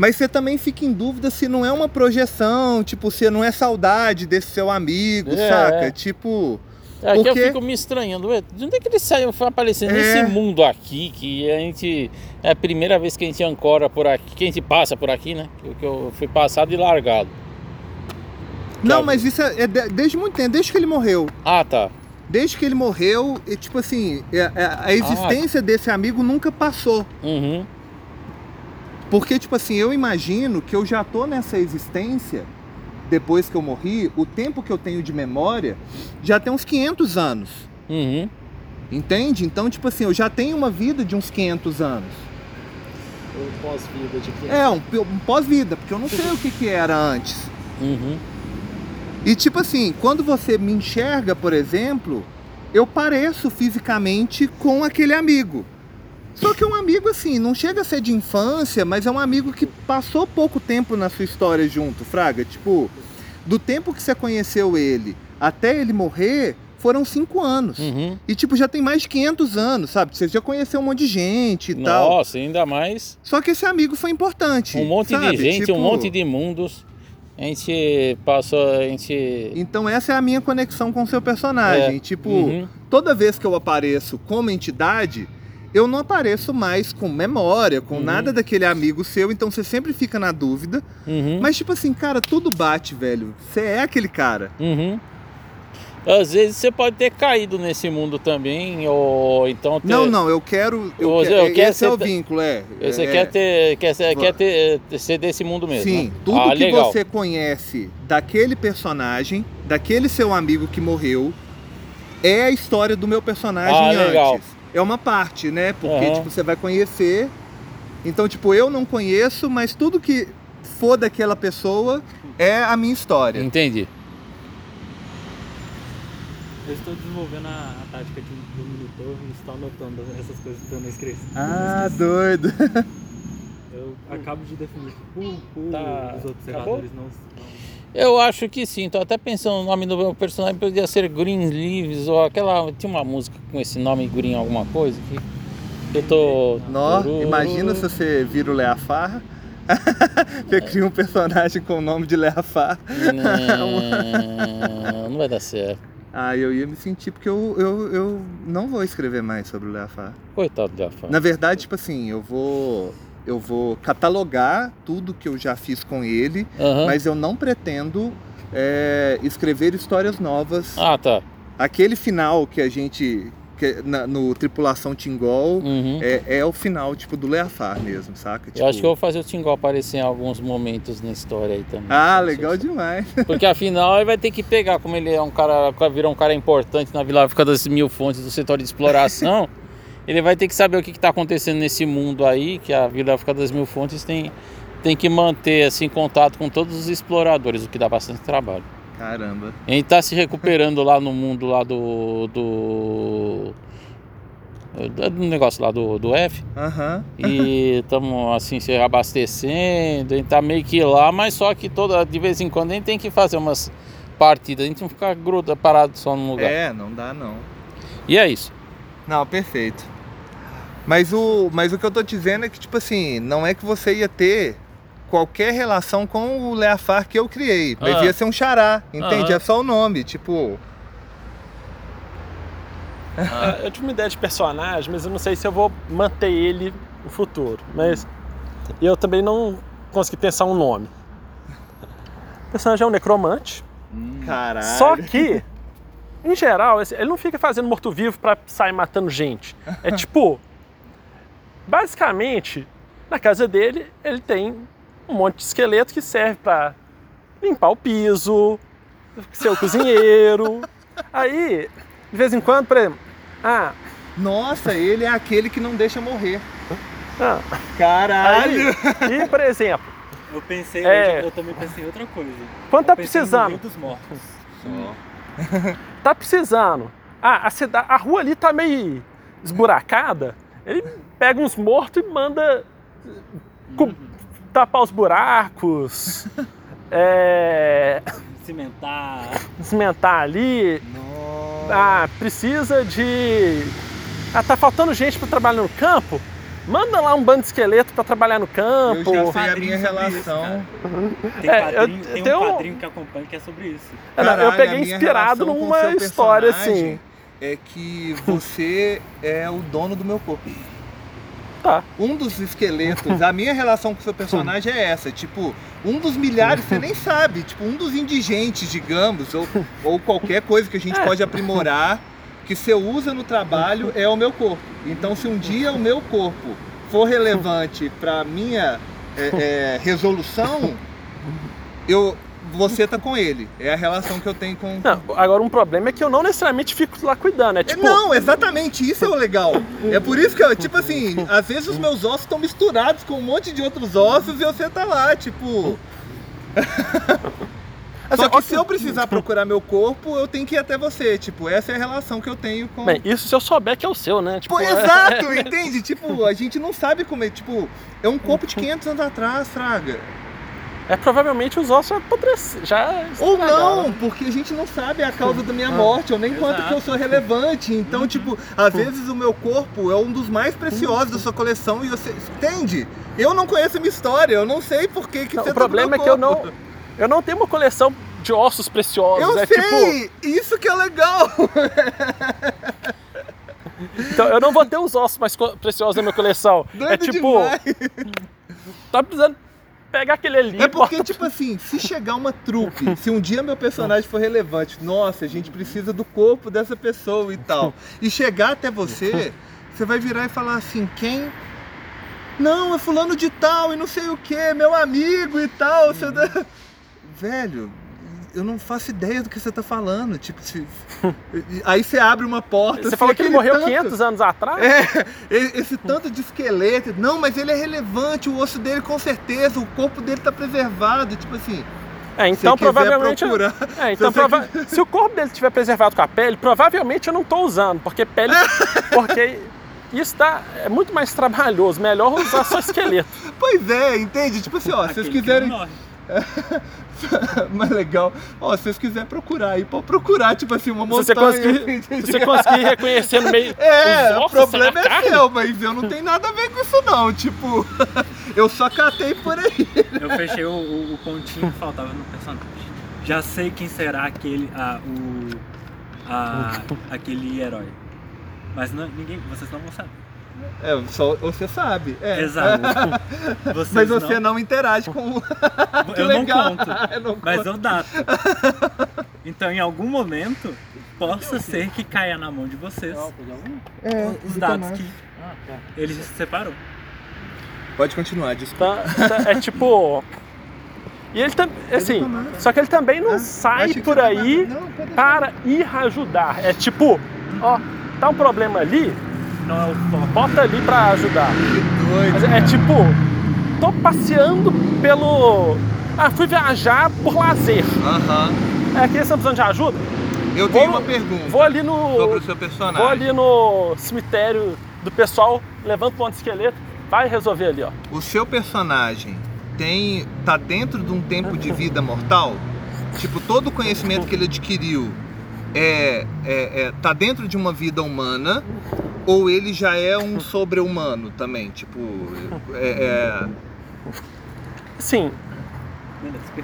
Mas você também fica em dúvida se não é uma projeção, tipo, se não é saudade desse seu amigo,
É,
saca?
é.
Tipo,
É que eu
Porque-
fico me estranhando. De onde é que ele saiu? Foi aparecendo
É.
nesse mundo aqui, que a gente. É a primeira vez que a gente ancora por aqui, que a gente passa por aqui, né? Que, que eu fui passado e largado.
não,
a-
mas isso é, é de- desde muito tempo, desde que ele morreu.
Ah, tá.
Desde que ele morreu, e, tipo assim, é- é-
Ah.
a existência desse amigo nunca passou.
Uhum.
Porque, tipo assim, eu imagino que eu já tô nessa existência, depois que eu morri, o tempo que eu tenho de memória já tem uns 500 anos.
Uhum.
Entende? Então, tipo assim, eu já tenho uma vida de uns 500 anos.
Ou pós-vida de quem?
É, um, um pós-vida, porque eu não sei o que, que era antes.
Uhum.
E tipo assim, quando você me enxerga, por exemplo, eu pareço fisicamente com aquele amigo. Só que é um amigo assim, não chega a ser de infância, mas é um amigo que passou pouco tempo na sua história junto, Fraga. Tipo, do tempo que você conheceu ele até ele morrer, foram cinco anos.
Uhum.
E tipo, já tem mais de 500 anos, sabe? Você já conheceu um monte de gente e tal.
Nossa, ainda mais
Só que esse amigo foi importante.
um monte
sabe?
de gente,
Tipo,
um monte de mundos. A gente passou, a gente.
Então essa é a minha conexão com o seu personagem.
É.
Tipo,
Uhum.
toda vez que eu apareço como entidade, eu não apareço mais com memória, com
Uhum.
nada daquele amigo seu, então você sempre fica na dúvida.
Uhum.
Mas tipo assim, cara, tudo bate, velho. Você é aquele cara.
Uhum. Às vezes você pode ter caído nesse mundo também, ou então ter.
Não, não, eu quero. Eu quero
eu quero
esse é o
ser-
vínculo, é.
Você
é,
quer ter. Quer, ser, quer ter, ser desse mundo mesmo.
Sim,
né?
tudo
ah,
que
legal.
você conhece daquele personagem, daquele seu amigo que morreu, é a história do meu personagem
Ah,
antes.
legal.
É uma parte, né? Porque
Aham.
tipo, você vai conhecer. Então, tipo, eu não conheço, mas tudo que for daquela pessoa é a minha história.
Entendi.
Eu estou desenvolvendo a, a tática de, do monitor e estou anotando essas coisas pra eu não esquecer.
Ah, doido.
Eu acabo de definir por, por
Tá.
os outros
Acabou?
não.
Eu acho que sim. Tô até pensando o nome do meu personagem podia ser Green Leaves ou aquela. Tinha uma música com esse nome Green alguma coisa que eu tô.
Nó, imagina se você vira o Leafar. você cria um personagem com o nome de Leafar.
Não, não vai dar certo.
Ah, eu ia me sentir porque eu, eu, eu não vou escrever mais sobre o Leafar.
Coitado da fã.
Na verdade, tipo assim, eu vou eu vou catalogar tudo que eu já fiz com ele,
Aham.
mas eu não pretendo é, escrever histórias novas.
Ah, tá.
Aquele final que a gente que, na- no Tripulação Tingol
Uhum.
é, é o final tipo do Leafar mesmo, saca?
Eu
Tipo,
acho que eu vou fazer o Tingol aparecer em alguns momentos na história aí também.
Ah, legal demais.
Porque afinal ele vai ter que pegar, como ele é um cara, virou um cara importante na Vila África das Mil Fontes do setor de exploração, ele vai ter que saber o que está acontecendo nesse mundo aí, que a Vila África das Mil Fontes tem, tem que manter assim contato com todos os exploradores, o que dá bastante trabalho.
Caramba.
A gente tá se recuperando lá no mundo lá do. do. do negócio lá do, do F.
Aham.
E estamos assim se abastecendo, a gente tá meio que lá, mas só que toda, de vez em quando a gente tem que fazer umas partidas, a gente não fica gruda parado só num lugar.
É, não dá não.
E é isso.
Não, perfeito. Mas o, mas o que eu tô dizendo é que, tipo assim, não é que você ia ter qualquer relação com o Leafar que eu criei. Mas
Ah.
ia ser um xará, entende?
Aham.
É só o nome, tipo.
É, Eu tive uma ideia de personagem, mas eu não sei se eu vou manter ele no futuro. Mas eu também não consegui pensar um nome. O personagem é um necromante.
Caralho.
Só que, em geral, ele não fica fazendo morto-vivo pra sair matando gente. É tipo. Basicamente, na casa dele, ele tem um monte de esqueleto que serve pra limpar o piso, ser o cozinheiro. Aí, de vez em quando, por exemplo, ah,
Nossa, ele é aquele que não deixa morrer.
ah,
Caralho!
aí, e por exemplo,
Eu pensei,
É.
eu, eu também pensei em outra coisa.
quando tá precisando,
dos mortos.
tá precisando, ah, a, cida- a rua ali tá meio esburacada, ele pega uns mortos e manda cu- tapar os buracos, é,
Cimentar.
cimentar ali,
Nossa.
ah, precisa de. Ah, tá faltando gente para trabalhar no campo? Manda lá um bando de esqueleto para trabalhar no
Eu
campo.
já sei a minha
isso,
relação.
Tem,
É,
quadrinho,
eu-
tem
tem
um
um-
quadrinho que acompanha que é sobre isso.
É,
Caralho,
eu peguei inspirado numa história assim.
É que você é o dono do meu corpo.
Tá.
Um dos esqueletos, a minha relação com o seu personagem é essa, tipo, um dos milhares, você nem sabe, tipo, um dos indigentes, digamos, ou, ou qualquer coisa que a gente
É.
pode aprimorar, que você usa no trabalho é o meu corpo. Então, se um dia o meu corpo for relevante para minha é, é, resolução, eu, você tá com ele. É a relação que eu tenho com,
Não, agora um problema é que eu não necessariamente fico lá cuidando. É
é,
tipo.
Não, exatamente, isso é o legal. É por isso que, eu, tipo assim, às vezes os meus ossos estão misturados com um monte de outros ossos e você tá lá, tipo.
assim,
Só que
ó,
se eu precisar procurar meu corpo, eu tenho que ir até você. Tipo, essa é a relação que eu tenho com.
Bem, isso se eu souber que é o seu, né? Tipo,
Pô,
é-
exato, entende? Tipo, a gente não sabe como é. Tipo, é um corpo de 500 anos atrás, Fraga.
É provavelmente os ossos apodreceram. Já
Ou não, porque a gente não sabe a causa da minha morte, ou nem quanto que eu sou relevante. Então, tipo, às vezes o meu corpo é um dos mais preciosos da sua coleção e você. Entende? Eu não conheço a minha história, eu não sei por que, que
Não,
você
o
tá
problema é
meu
que eu não. Eu não tenho uma coleção de ossos preciosos.
Eu
é
sei!
tipo.
Isso que é legal!
Então eu não vou ter os ossos mais preciosos da minha coleção.
Doido
é tipo.
demais.
Tá precisando pegar aquele ali.
É porque,
bota-
tipo assim, se chegar uma trupe, se um dia meu personagem for relevante, nossa, a gente precisa do corpo dessa pessoa e tal, e chegar até você, você vai virar e falar assim, quem? Não, é fulano de tal e não sei o que, meu amigo e tal. Você... Velho, eu não faço ideia do que você tá falando. Tipo, se... aí você abre uma porta.
Você
assim,
falou que ele morreu
tanto-
500 anos atrás?
é, esse tanto de esqueleto. Não, mas ele é relevante, o osso dele com certeza, o corpo dele tá preservado. Tipo assim,
É, então
quiser
provavelmente.
procurar,
É, então
se
prova- se o corpo dele estiver preservado com a pele, provavelmente eu não tô usando, porque pele. porque isso tá, é muito mais trabalhoso. Melhor usar só esqueleto.
pois é, entende? Tipo assim, ó, se vocês quiserem. mais legal, ó, se vocês quiserem procurar aí, pode procurar, tipo assim, uma
Se
montanha.
você conseguir, se você conseguir reconhecer no meio
É,
os
o
ossos,
problema
a
é
carne,
seu, mas eu não tenho nada a ver com isso não. Tipo, eu só catei por aí.
Eu fechei o, o, o pontinho que faltava no personagem. Já sei quem será aquele. Ah, o. a- aquele herói. Mas não, ninguém. Vocês não vão saber.
É, só você sabe. É.
Exato.
Mas você não, interage com. que
Eu
legal.
não conto.
Eu não
Mas
conto.
eu dato. Então, em algum momento, possa ser que caia na mão de vocês
É,
os
do
dados que ele se separou.
Pode continuar, desculpa.
Tá, tá, é tipo. E ele também. Assim, só que ele também não
Ah,
sai por aí
Não,
para ir ajudar. É tipo, ó, tá um problema ali,
Não é o foco.
bota ali pra ajudar.
Que doido.
Mas é tipo, tô passeando pelo. Ah, fui viajar por lazer.
Aham.
É que eles estão precisando de ajuda?
Eu tenho
Vou-
uma pergunta
Vou ali no.
sobre o seu personagem.
Vou ali no cemitério do pessoal, levanta o ponto de esqueleto, vai resolver ali, ó.
O seu personagem tem tá dentro de um tempo de vida mortal? Tipo, todo o conhecimento que ele adquiriu é, é, é- tá dentro de uma vida humana ou ele já é um sobre-humano também? Tipo, é, é-
Sim,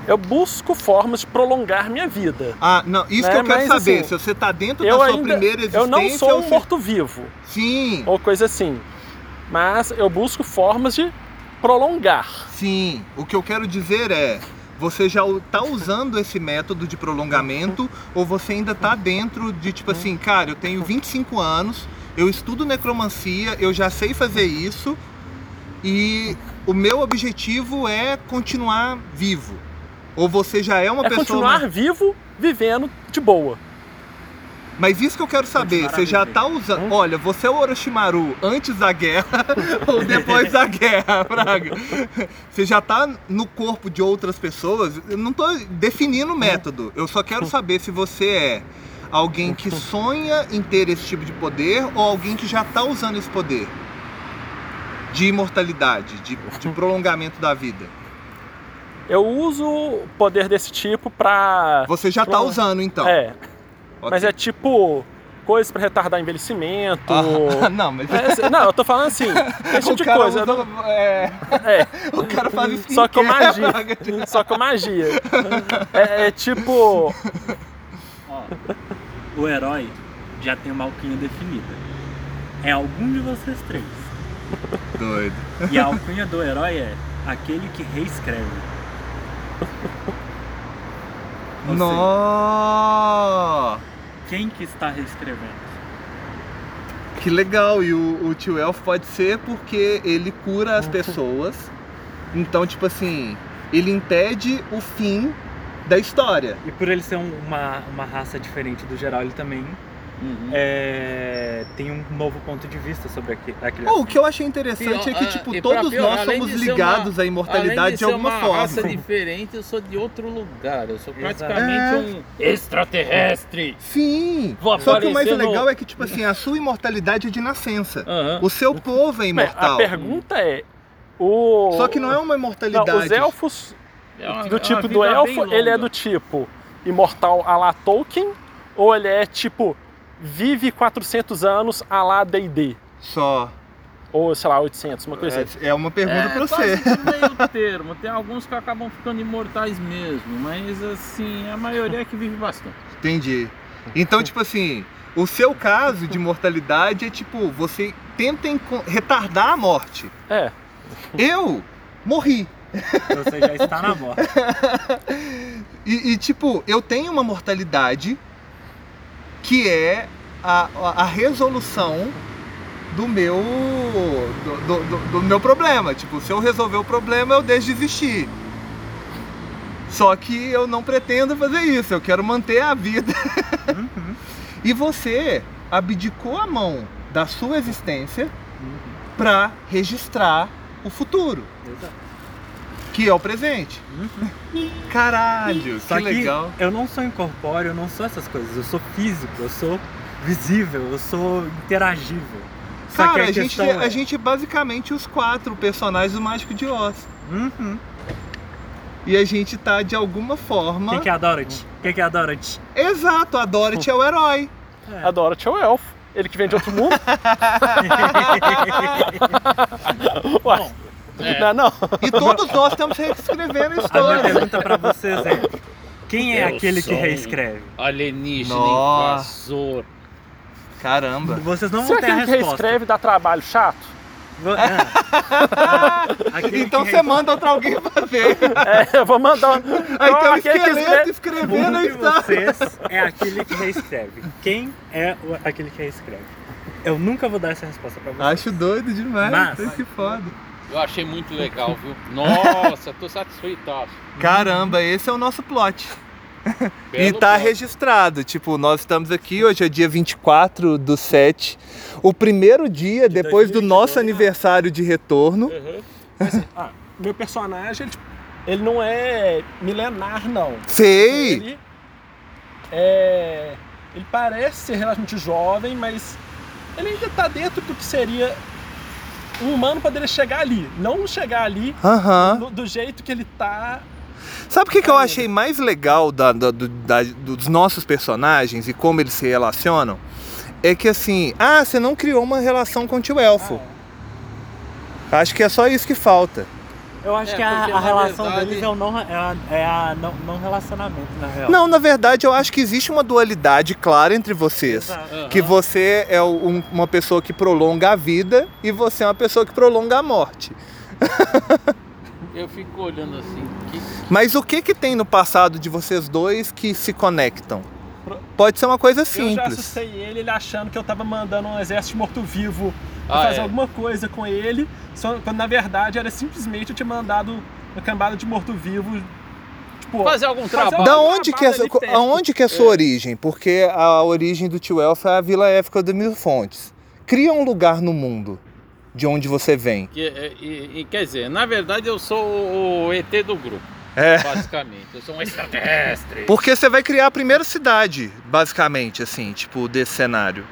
eu busco formas de prolongar minha vida.
Ah, não, isso
Né,
que eu quero
mas,
saber.
assim,
Se você tá dentro da sua
ainda.
primeira existência.
Eu não sou
ou
um
se-
morto-vivo,
Sim,
ou coisa assim. Mas eu busco formas de prolongar.
sim. O que eu quero dizer é. Você já está usando esse método de prolongamento ou você ainda está dentro de tipo assim, cara, eu tenho 25 anos, eu estudo necromancia, eu já sei fazer isso e o meu objetivo é continuar vivo. Ou você já é uma
é
pessoa.
continuar vivo, vivendo de boa.
Mas isso que eu quero saber,
Continuar
você já
viver.
tá usando. Olha, você é o Orochimaru antes da guerra ou depois da guerra, Praga? Você já tá no corpo de outras pessoas. Eu não tô definindo o método. Eu só quero saber se você é alguém que sonha em ter esse tipo de poder ou alguém que já tá usando esse poder de imortalidade, de, de prolongamento da vida.
Eu uso poder desse tipo pra.
Você já tá
Pronto.
usando então.
É,
Ok.
mas é tipo coisas pra retardar envelhecimento.
Ah, não, mas
É, não, eu tô falando assim, esse tipo
o
de coisa.
usa-
não-
é,
É,
o cara faz skincare.
só com magia. Só com magia. É, é tipo.
O herói já tem uma alcunha definida. É algum de vocês três.
Doido.
E a alcunha do herói é aquele que reescreve. Ou seja,
Nó!
quem que está reescrevendo?
Que legal, e o, o tio Elfo pode ser porque ele cura as pessoas. Então, tipo assim, ele impede o fim da história.
E por ele ser um- uma, uma raça diferente do geral, ele também
Uhum.
é, tem um novo ponto de vista sobre aque- aquele
Oh, o que eu achei interessante é que,
ah,
tipo, todos
piorar,
nós somos ligados
uma-
à imortalidade
Além de
de alguma
uma
forma.
raça diferente, eu sou de outro lugar. Eu sou praticamente um extraterrestre.
Sim!
Vou
Só que o mais
no-
legal é que, tipo assim, a sua imortalidade é de nascença.
Aham.
O seu povo é imortal.
a pergunta é. O...
Só que não é uma
Não,
imortalidade.
os elfos
É uma- é
do
uma
tipo do
vida
elfo, ele é do tipo imortal a la Tolkien, ou ele é tipo vive 400 anos a la D&D,
Só.
ou sei lá, 800, uma coisa assim.
É, é uma pergunta
é,
pra você.
meio termo. Tem alguns que acabam ficando imortais mesmo, mas assim, a maioria é que vive bastante.
Entendi. Então, tipo assim, o seu caso de mortalidade é tipo, você tenta retardar a morte.
É,
Eu morri.
Você já está na morte.
E, e, tipo, eu tenho uma mortalidade que é a, a, a resolução do meu do, do- do- do meu problema. Tipo, se eu resolver o problema, eu deixo de existir. Só que eu não pretendo fazer isso, eu quero manter a vida. E você abdicou a mão da sua existência para registrar o futuro,
Exato.
Que é o presente. Caralho,
Só
que
que
legal.
eu não sou incorpóreo, eu não sou essas coisas. Eu sou físico, eu sou visível, eu sou interagível. Só que
Cara,
a,
a gente, a
é-
gente é basicamente os quatro personagens do Mágico de Oz.
Uhum.
E a gente tá de alguma forma.
Quem que é a Dorothy? Quem que é a Dorothy?
Exato, a Dorothy é o herói.
a Dorothy é o elfo, ele que vem de outro mundo. Ué,
É.
não, não.
E todos nós estamos reescrevendo a
A minha
história.
pergunta pra vocês é: quem é
Eu
aquele que
sou um
reescreve?
Alienígena,
Nossa.
invasor.
Caramba.
Vocês não vão ter a
aquele que
resposta.
reescreve dá trabalho chato,
é. Aquele
Então
que
você manda pra alguém fazer.
é, eu vou mandar.
Aí tem um
aquele que
esqueleto
escreve-
escrevendo a história.
vocês é aquele que reescreve. Quem é o- aquele que reescreve? Eu nunca vou dar essa resposta pra vocês.
Acho doido demais.
Mas-
Que foda.
Eu achei muito legal, viu? Nossa, tô satisfeitaço.
Caramba, esse é o nosso plot. e
Belo
tá
plot.
registrado. Tipo, nós estamos aqui, hoje é dia 24 do 7. O primeiro dia depois do
2022,
nosso
né?
aniversário de retorno.
Ah, meu personagem, ele, tipo, ele não é milenar, não.
Sei!
Ele é. Ele parece ser relativamente jovem, mas ele ainda tá dentro do que seria um humano poderia chegar ali. Não chegar ali
Aham.
no- do jeito que ele tá.
Sabe o que, que eu achei mais legal da- da- do- da- dos nossos personagens e como eles se relacionam? É que assim, ah, você não criou uma relação com o tio Elfo. Acho que é só isso que falta.
Eu acho
É,
que a, a relação
verdade-
deles é, o não, é a, é a não, não relacionamento, na real.
Não, na verdade, eu acho que existe uma dualidade clara entre vocês.
Aham.
Que você é um- uma pessoa que prolonga a vida e você é uma pessoa que prolonga a morte.
Eu fico olhando assim. Que...
Mas o que que tem no passado de vocês dois que se conectam? Pode ser uma coisa
Eu já
simples.
assustei ele, ele achando que eu tava mandando um exército morto-vivo pra
Ah,
fazer
é.
alguma coisa com ele, só, quando na verdade era simplesmente eu tinha mandado uma cambada de morto-vivo Tipo,
Fazer algum
fazer
trabalho.
Da onde que é,
perto.
aonde que é a sua origem? Porque a origem do Tio Elfo é a Vila Éfica de Mil Fontes. Cria um lugar no mundo de onde você vem.
Que, é, e, e quer dizer, na verdade eu sou o ET do grupo,
É.
basicamente. Eu sou um extraterrestre.
Porque você vai criar a primeira cidade, basicamente, assim, tipo, desse cenário.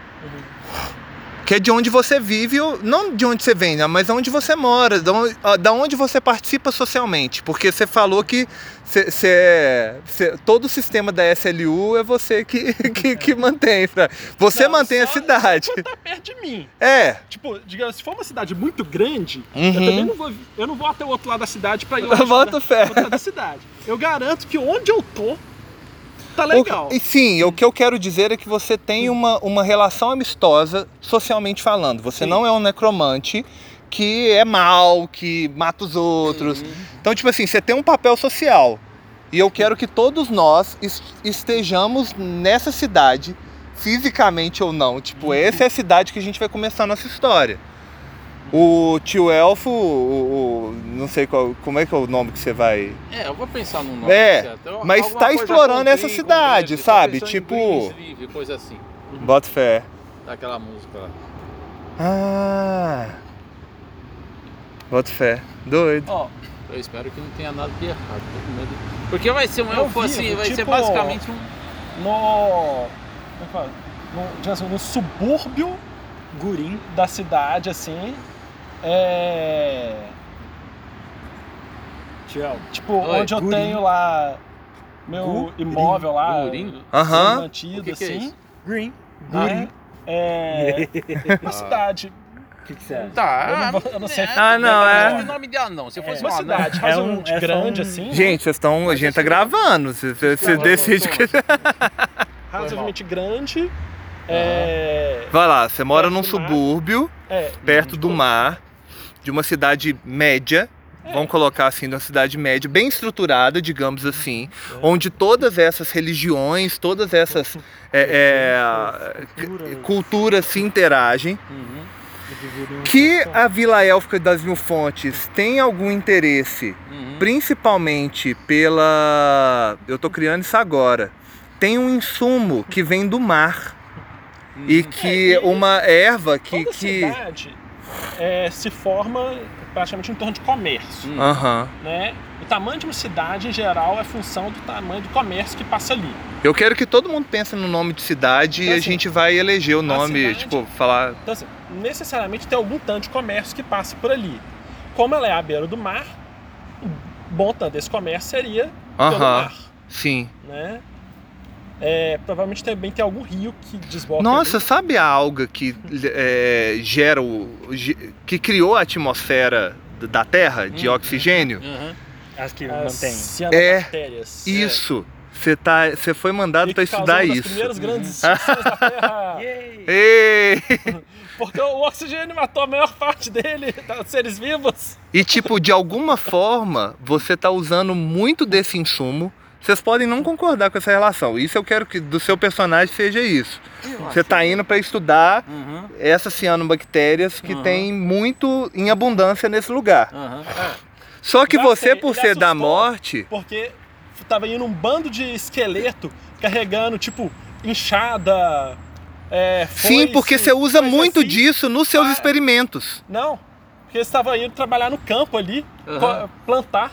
Que é de onde você vive, não de onde você vem, né, mas onde você mora, da onde, ah, da onde você participa socialmente. Porque você falou que você- você- você- todo o sistema da SLU é você que, que, que mantém. Você
Não,
mantém a
só-
cidade.
só tá perto de mim.
É,
Tipo, digamos, se for uma cidade muito grande,
Uhum.
eu também não vou, eu não vou até o outro lado da cidade pra ir lá.
Bota fé.
Outro lado da cidade. Eu garanto que onde eu tô, tá legal.
O, e sim, o que eu quero dizer é que você tem uma, uma relação amistosa, socialmente falando. Você
Sim.
não é um necromante que é mal, que mata os outros. Então, tipo assim, você tem um papel social. E eu quero que todos nós es- estejamos nessa cidade, fisicamente ou não. Tipo, essa é a cidade que a gente vai começar a nossa história. O tio Elfo, o, o- não sei qual, como é que é o nome que você vai.
É, eu vou pensar num nome
É,
certo. Eu-
mas tá
coisa
explorando essa cidade, sabe? Tipo-
Greensleeve, coisa assim.
Bota fé.
Daquela música lá.
Ah. Bota fé. Doido.
Ó,
Eu espero que não tenha nada de errado. tô com medo. Porque vai ser um
Eu
elfo
vi,
assim, vai ser
tipo-
basicamente um.
no. como é que fala? No, digamos assim, no subúrbio
Gurim.
da cidade, assim. É.
Tchau.
Tipo,
Oi,
onde eu
Gurim.
tenho lá meu
Gurim.
imóvel lá.
Gurim?
Aham.
sendo Mantido,
O que que é
assim.
isso?
Green.
né? É. Uma cidade.
O que, que você acha?
Tá.
Eu não vou- eu não sei.
Ah, não, é.
Não nome de anão. Se fosse
Uma
um anão.
cidade
É um- é
grande,
um-
assim.
Gente, vocês estão. A gente tá gravando. Você,
Não,
decide que.
razoavelmente grande. É.
Vai lá, você mora num
Perto do mar.
subúrbio,
É.
perto do mar, de uma cidade média. Vamos colocar assim, de uma cidade média, bem estruturada, digamos assim, onde todas essas religiões, todas essas é, é,
Cultura.
culturas se interagem.
Uhum.
um
Que a Vila Élfica das Mil Fontes tem algum interesse,
Uhum.
principalmente pela. Eu tô criando isso agora. Tem um insumo que vem do mar. E que
É,
uma erva que.
Toda
que...
cidade é, se forma praticamente em torno de comércio.
Hum.
Aham.
Né? O tamanho de uma cidade, em geral, é função do tamanho do comércio que passa ali.
Eu quero que todo mundo pense no nome de cidade e
Então,
a
assim,
gente vai eleger o nome,
cidade-
tipo, falar.
Então, assim, necessariamente tem algum tanto de comércio que passa por ali. Como ela é à beira do mar, um bom tanto desse comércio seria pelo
Aham.
mar.
Sim.
Né? É, provavelmente também tem algum rio que desboca
Nossa,
ali.
sabe a alga que é, gera o. que criou a atmosfera da Terra de
Hum,
oxigênio?
Uhum.
As que
As
mantém.
cianobactérias.
Isso. Você tá, você foi mandado para estudar
uma das
isso.
primeiras grandes extinções da Terra.
Yay!
Ei!
Porque o oxigênio matou a maior parte dele, dos seres vivos.
E tipo, de alguma forma, você tá usando muito desse insumo. Vocês podem não concordar com essa relação. Isso eu quero que do seu personagem seja isso. Você tá indo para estudar
Uhum.
essas cianobactérias que
Aham.
tem muito em abundância nesse lugar.
Uhum.
Só que
Já
você,
sei,
por ser da morte,
Porque tava indo um bando de esqueleto carregando, tipo, enxada. É,
sim, porque você usa muito
assim.
disso nos seus
Ah,
experimentos.
Não, porque eles estavam indo trabalhar no campo ali, plantar.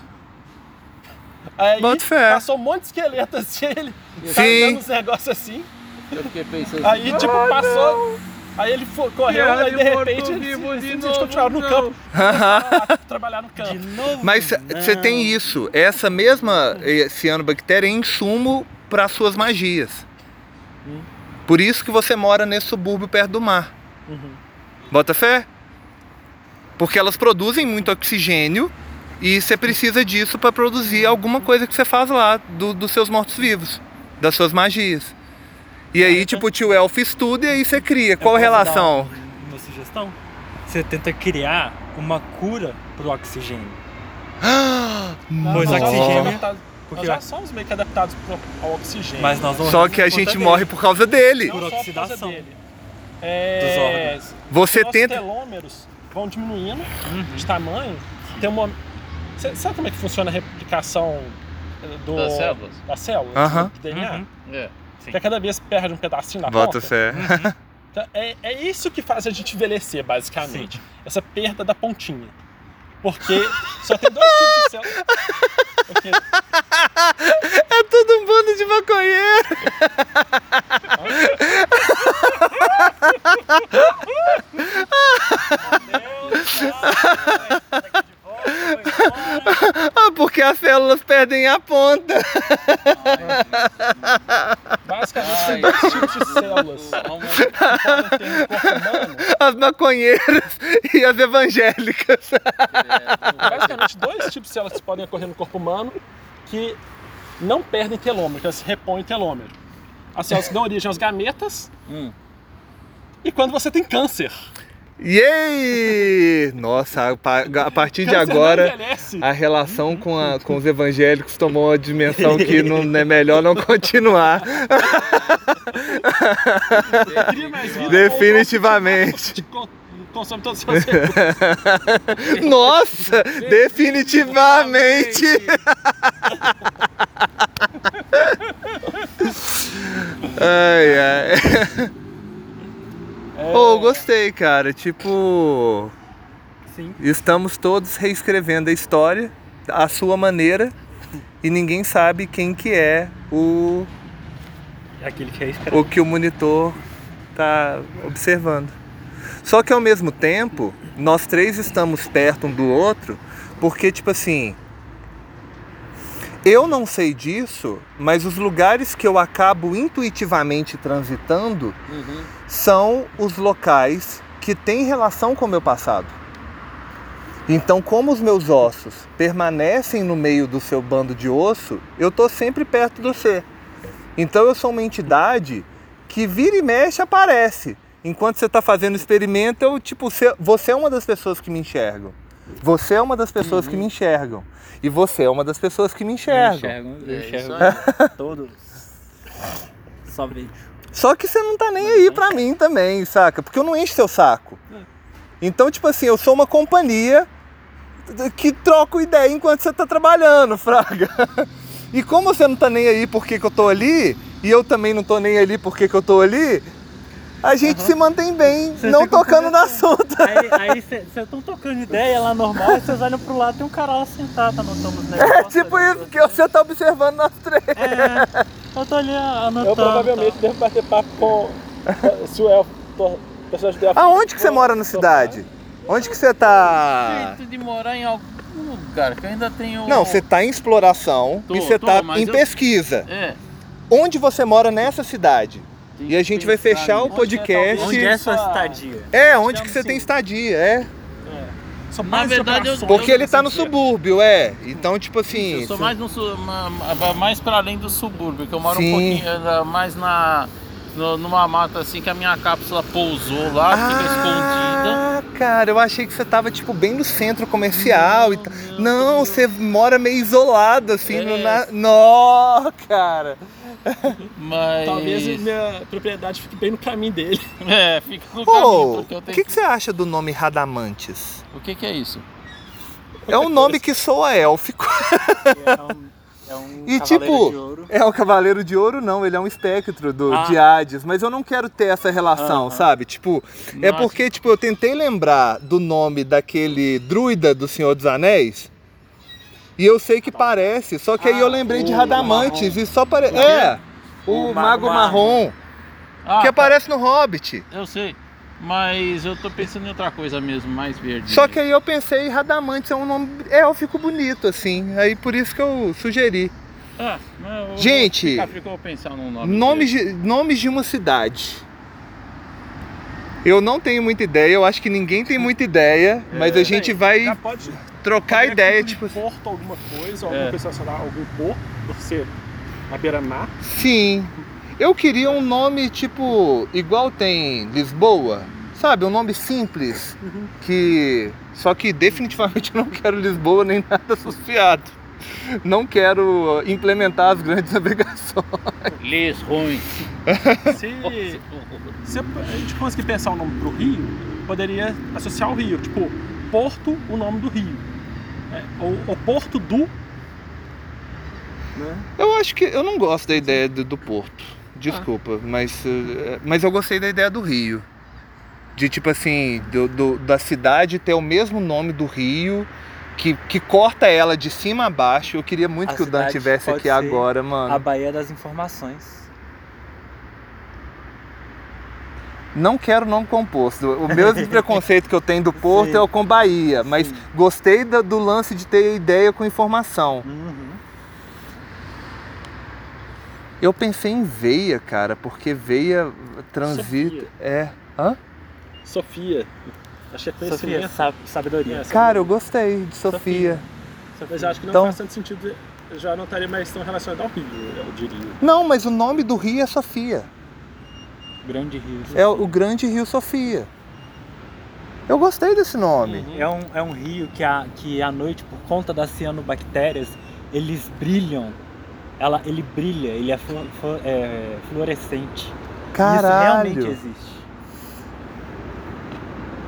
Aí
Boto fé.
passou um monte de esqueleto assim, ele
Sim.
carregando uns negócios assim.
Eu fiquei pensando
Aí, tipo, passou. Aí ele fo- correu,
Piada
aí de
de
repente ele,
vivo de novo,
continuava no
não.
campo. A trabalhar no
De
campo.
novo?
Mas você tem isso. Essa mesma eh, cianobactéria é insumo para suas magias. Por isso que você mora nesse subúrbio perto do mar.
Uhum.
Bota fé? Porque elas produzem muito oxigênio e você precisa disso para produzir alguma coisa que você faz lá do- dos seus mortos-vivos, das suas magias. E aí, tipo, o tio Elfo estuda e aí você cria.
Eu
Qual a
posso dar
relação?
Uma, uma sugestão? Você tenta criar uma cura pro oxigênio.
Não,
Pois
somos
oxigênio- porque-
Nós já somos meio que adaptados pro- ao oxigênio.
Mas nós vamos
Só que a
por
gente
conta
morre
dele.
por causa dele.
Não
por oxidação
dele. É,
dos órgãos.
Você
nossos
tenta.
telômeros vão diminuindo
Uhum.
de tamanho. Tem uma. Cê- sabe como é que funciona a replicação do,
Das células?
das células,
Aham.
do DNA.
Uhum.
É.
Que a cada vez perde um pedacinho na
Bota
ponta.
fé.
Então, é, é isso que faz a gente envelhecer, basicamente. Essa perda da pontinha. Porque só tem dois tipos de células. Porque,
É tudo um bando de maconheiro. Ah, porque as células perdem a ponta.
basicamente tem dois tipos de células que podem ter no corpo humano.
As maconheiras e as evangélicas.
Basicamente dois tipos de células que podem ocorrer no corpo humano que não perdem telômero, que elas repõem telômero. As células que dão origem aos gametas
Hum.
e quando você tem câncer.
Yay! Nossa, a pa- a partir de agora a relação com, a- com os evangélicos tomou uma dimensão que não é melhor não continuar. Definitivamente.
Te con- Consome todos os seus.
Nossa, definitivamente. Ai, ai. Oh, gostei, cara. Tipo,
Sim.
estamos todos reescrevendo a história à sua maneira e ninguém sabe quem que é o,
É aquele que é
o que o monitor tá observando. Só que ao mesmo tempo, nós três estamos perto um do outro, porque tipo assim, eu não sei disso, mas os lugares que eu acabo intuitivamente transitando
Uhum.
são os locais que têm relação com o meu passado. Então, como os meus ossos permanecem no meio do seu bando de osso, eu tô sempre perto do você. Então, eu sou uma entidade que vira e mexe aparece. Enquanto você está fazendo o experimento, eu tipo, você é uma das pessoas que me enxergam. Você é uma das pessoas que me enxergam. E você é uma das pessoas que me enxergam.
enxergo, eu
É isso
enxergo
aí.
todos. Só vejo.
Só que você não tá nem aí pra mim também, saca? Porque eu não encho seu saco. Então, tipo assim, eu sou uma companhia que troco ideia enquanto você tá trabalhando, fraga. E como você não tá nem aí porque que eu tô ali, e eu também não tô nem ali porque que eu tô ali, a gente se mantém bem,
Você
não tocando no assunto.
Aí vocês estão tocando ideia lá normal, e vocês olham pro lado tem um cara lá sentado anotando os
É tipo isso, que você tá observando nós três.
É, eu tô ali anotando.
Eu provavelmente devo bater papo com se o elfo, to- personagem do elfo.
Aonde que você mora na cidade? Onde que você tá?
Jeito de morar em algum lugar que eu ainda tenho.
Não, você tá em exploração
Tô,
e você tá em
eu-
pesquisa.
É.
Onde você mora nessa cidade? E a gente vai fechar o
nisso.
podcast.
Onde é sua estadia?
É, onde que você tem estadia, é.
É. São
Na verdade, eu-.
Porque ele tá no subúrbio, é. Então, tipo assim.
Eu sou mais, no, mais para além do subúrbio, que eu moro
Sim.
um pouquinho eh, mais na, no- numa mata assim que a minha cápsula pousou lá, fica escondida.
Ah, cara, eu achei que você tava, tipo, bem no centro comercial e tal. Não, você mora meio isolado, assim, no
É.
na... Nó, cara.
Mas.
Talvez minha propriedade fique bem no caminho dele.
É, fica no caminho, porque eu
o
tenho
que, que você acha do nome Radamantes?
O que, que é isso?
É um nome que soa élfico.
É um, é um
E
cavaleiro
tipo,
de ouro.
é o Cavaleiro de Ouro, não, ele é um espectro do,
Ah.
de Hades, mas eu não quero ter essa relação,
Aham.
sabe? Tipo, é
Nossa.
porque, tipo, eu tentei lembrar do nome daquele druida do Senhor dos Anéis. E eu sei que parece, só que aí eu
Ah,
lembrei de Radamantes
marrom.
e só parece. É, o,
O
Mago
Mago
Marrom,
Ah,
que
tá.
aparece no Hobbit.
Eu sei. Mas eu tô pensando em outra coisa mesmo, mais verde.
Só que aí eu pensei, Radamantes é um nome élfico bonito, assim. Aí por isso que eu sugeri.
Ah, eu
Gente,
Vou ficar, vou num nome.
Nomes de, nomes de uma cidade. Eu não tenho muita ideia, eu acho que ninguém tem muita ideia, mas a gente
Bem,
vai
pode
trocar ideia,
tipo de porto, alguma coisa, alguma
É.
coisa algum porto, por ser na beira-mar.
sim. Eu queria um nome tipo igual tem Lisboa, sabe? Um nome simples, que só que definitivamente eu não quero Lisboa nem nada associado. Não quero implementar as grandes navegações.
Les ruins.
Se, se a gente conseguir pensar o nome pro rio, poderia associar o rio. Tipo, Porto, o nome do rio. É, ou o Porto do. Né?
Eu acho que eu não gosto da ideia do, do Porto. Desculpa, mas, eh, mas eu gostei da ideia do Rio. De tipo assim, do, do- da cidade ter o mesmo nome do Rio, que, que corta ela de cima a baixo. Eu queria muito
A
que o Dan tivesse aqui agora, mano.
A Baía das Informações.
Não quero nome composto. O mesmo preconceito que eu tenho do Porto
Sim.
é o com Bahia, mas
Sim.
gostei da- do lance de ter ideia com informação.
Uhum.
Eu pensei em veia, cara, porque veia transita.
Sofia.
É. Hã?
Sofia. Acho que é
Sofia,
conhecimento.
sab- sabedoria.
É,
Cara, eu gostei de Sofia.
Mas eu acho que não
Então-
faz tanto sentido. Eu já não estaria mais tão relacionado ao Rio, eu diria.
Não, mas o nome do rio é Sofia.
Grande rio.
É o grande rio Sofia. Eu gostei desse nome.
É um, é um rio que, a, que à noite, por conta das cianobactérias, eles brilham. Ela, ele brilha, ele é, flu- flu- é fluorescente. Isso realmente
Caralho.
existe.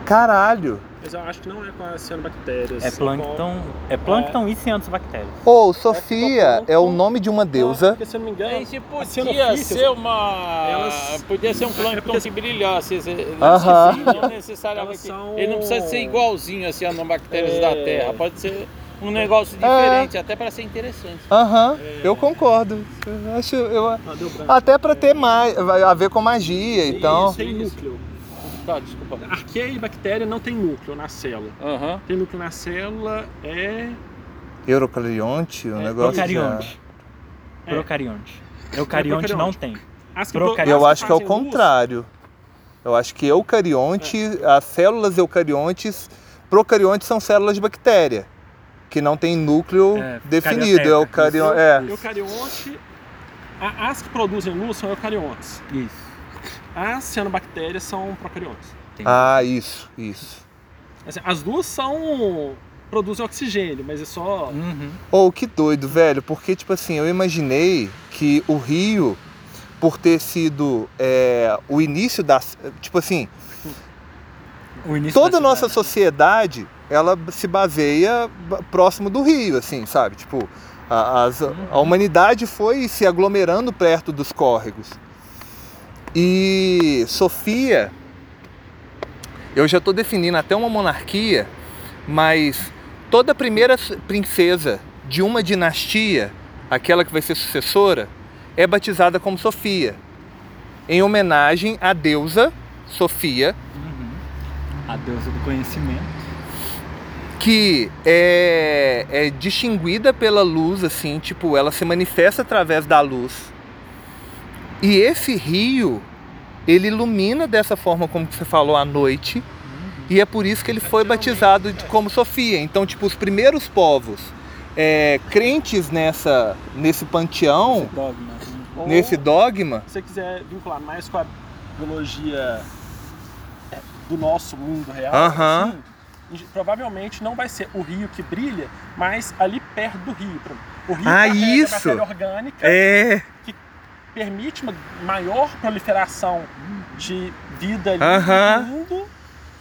Caralho.
Mas eu acho que não é com as cianobactérias.
É plâncton, é plâncton e cianobactérias.
Ou Sofia é o nome de uma deusa.
Porque se eu não me engano.
Isso
as
podia ser uma.
elas-
Podia ser um
É
plâncton
porque-
que brilhasse. esse-
Aham.
Não necessariamente.
São-
Ele não precisa ser igualzinho a cianobactérias
É.
da Terra. Pode ser um negócio diferente, até para ser interessante.
Aham, eu concordo. Eu acho, eu,
Ah,
até pra ter mais, vai a ver com magia, então.
Isso, tem núcleo.
Tá, desculpa.
Arqueia e bactéria não tem núcleo na célula.
Aham.
Tem núcleo na célula é.
Eurocarionte, o
É,
negócio.
Procarionte.
É.
Procarionte. Eucarionte
procarionte.
não tem.
As que,
Procarionte.
Eu acho que é o contrário. Eu acho que eucarionte, as células eucariontes, procariontes são células de bactéria, que não tem núcleo
É,
definido.
carioteca.
Eucarion... É.
Eucarionte. a- As que produzem luz são eucariontes.
Isso.
As cianobactérias são procariontes.
Ah, isso, isso.
Assim, as duas são. produzem oxigênio, mas é só.
Uhum.
Oh, que doido, velho, porque, tipo assim, eu imaginei que o rio, por ter sido é, o início das. Tipo assim,
O início
toda a
da
nossa
cidade.
sociedade, ela se baseia ba- próximo do rio, assim, sabe? Tipo, a, as- a humanidade foi se aglomerando perto dos córregos. E Sofia, eu já estou definindo até uma monarquia, mas toda primeira princesa de uma dinastia, aquela que vai ser sucessora, é batizada como Sofia, em homenagem à deusa Sofia,
Uhum. A deusa do conhecimento.
Que é, é distinguida pela luz, assim, tipo, ela se manifesta através da luz. E esse rio, ele ilumina dessa forma como você falou à noite, e é por isso que ele foi batizado como Sofia. Então, tipo, os primeiros povos é, crentes nessa, nesse panteão,
Esse dogma.
Ou,
nesse dogma,
Se você quiser vincular mais com a biologia do nosso mundo real,
Aham.
assim, provavelmente não vai ser o rio que brilha, mas ali perto do rio. O rio
Ah, isso!
matéria orgânica
é.
permite uma maior proliferação de vida ali
Aham.
no mundo.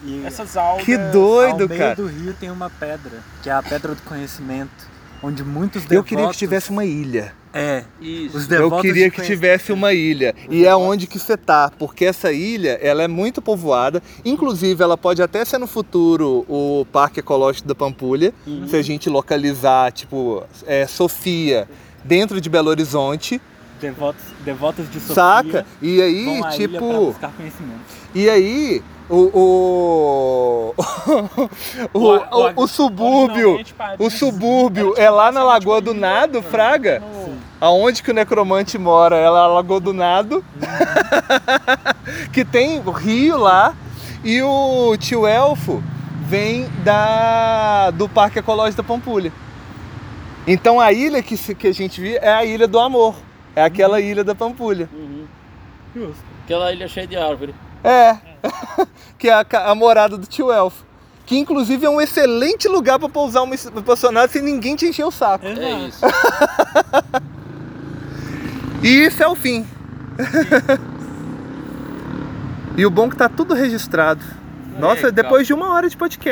E
Essas algas.
Que doido,
ao meio
cara.
do rio tem uma pedra, que é a pedra do conhecimento, onde muitos
Eu
devotos...
queria que tivesse uma ilha.
É,
Isso.
os
Eu
devotos
queria
de
que tivesse uma ilha. E é onde que você tá, porque essa ilha, ela é muito povoada. Inclusive, ela pode até ser no futuro o Parque Ecológico da Pampulha, se a gente localizar, tipo, é, Sofia dentro de Belo Horizonte,
Devotos, devotos de Sofia
saca? E aí, tipo, e aí o o o, o, o, subúrbio, o subúrbio é lá na Lagoa do Nado, Fraga. Aonde que o necromante mora? Ela é a Lagoa do Nado. que tem o rio lá. E o tio Elfo vem da do Parque Ecológico da Pampulha. Então a ilha que, se- que a gente viu é a Ilha do Amor. É aquela ilha da Pampulha.
Uhum. Aquela ilha cheia de árvore.
É. que é a, a morada do tio Elfo. Que inclusive é um excelente lugar para pousar uma personagem sem ninguém te encher o saco.
É isso.
E isso é o fim. e o bom é que tá tudo registrado. Nossa,
Legal.
depois de uma hora de podcast.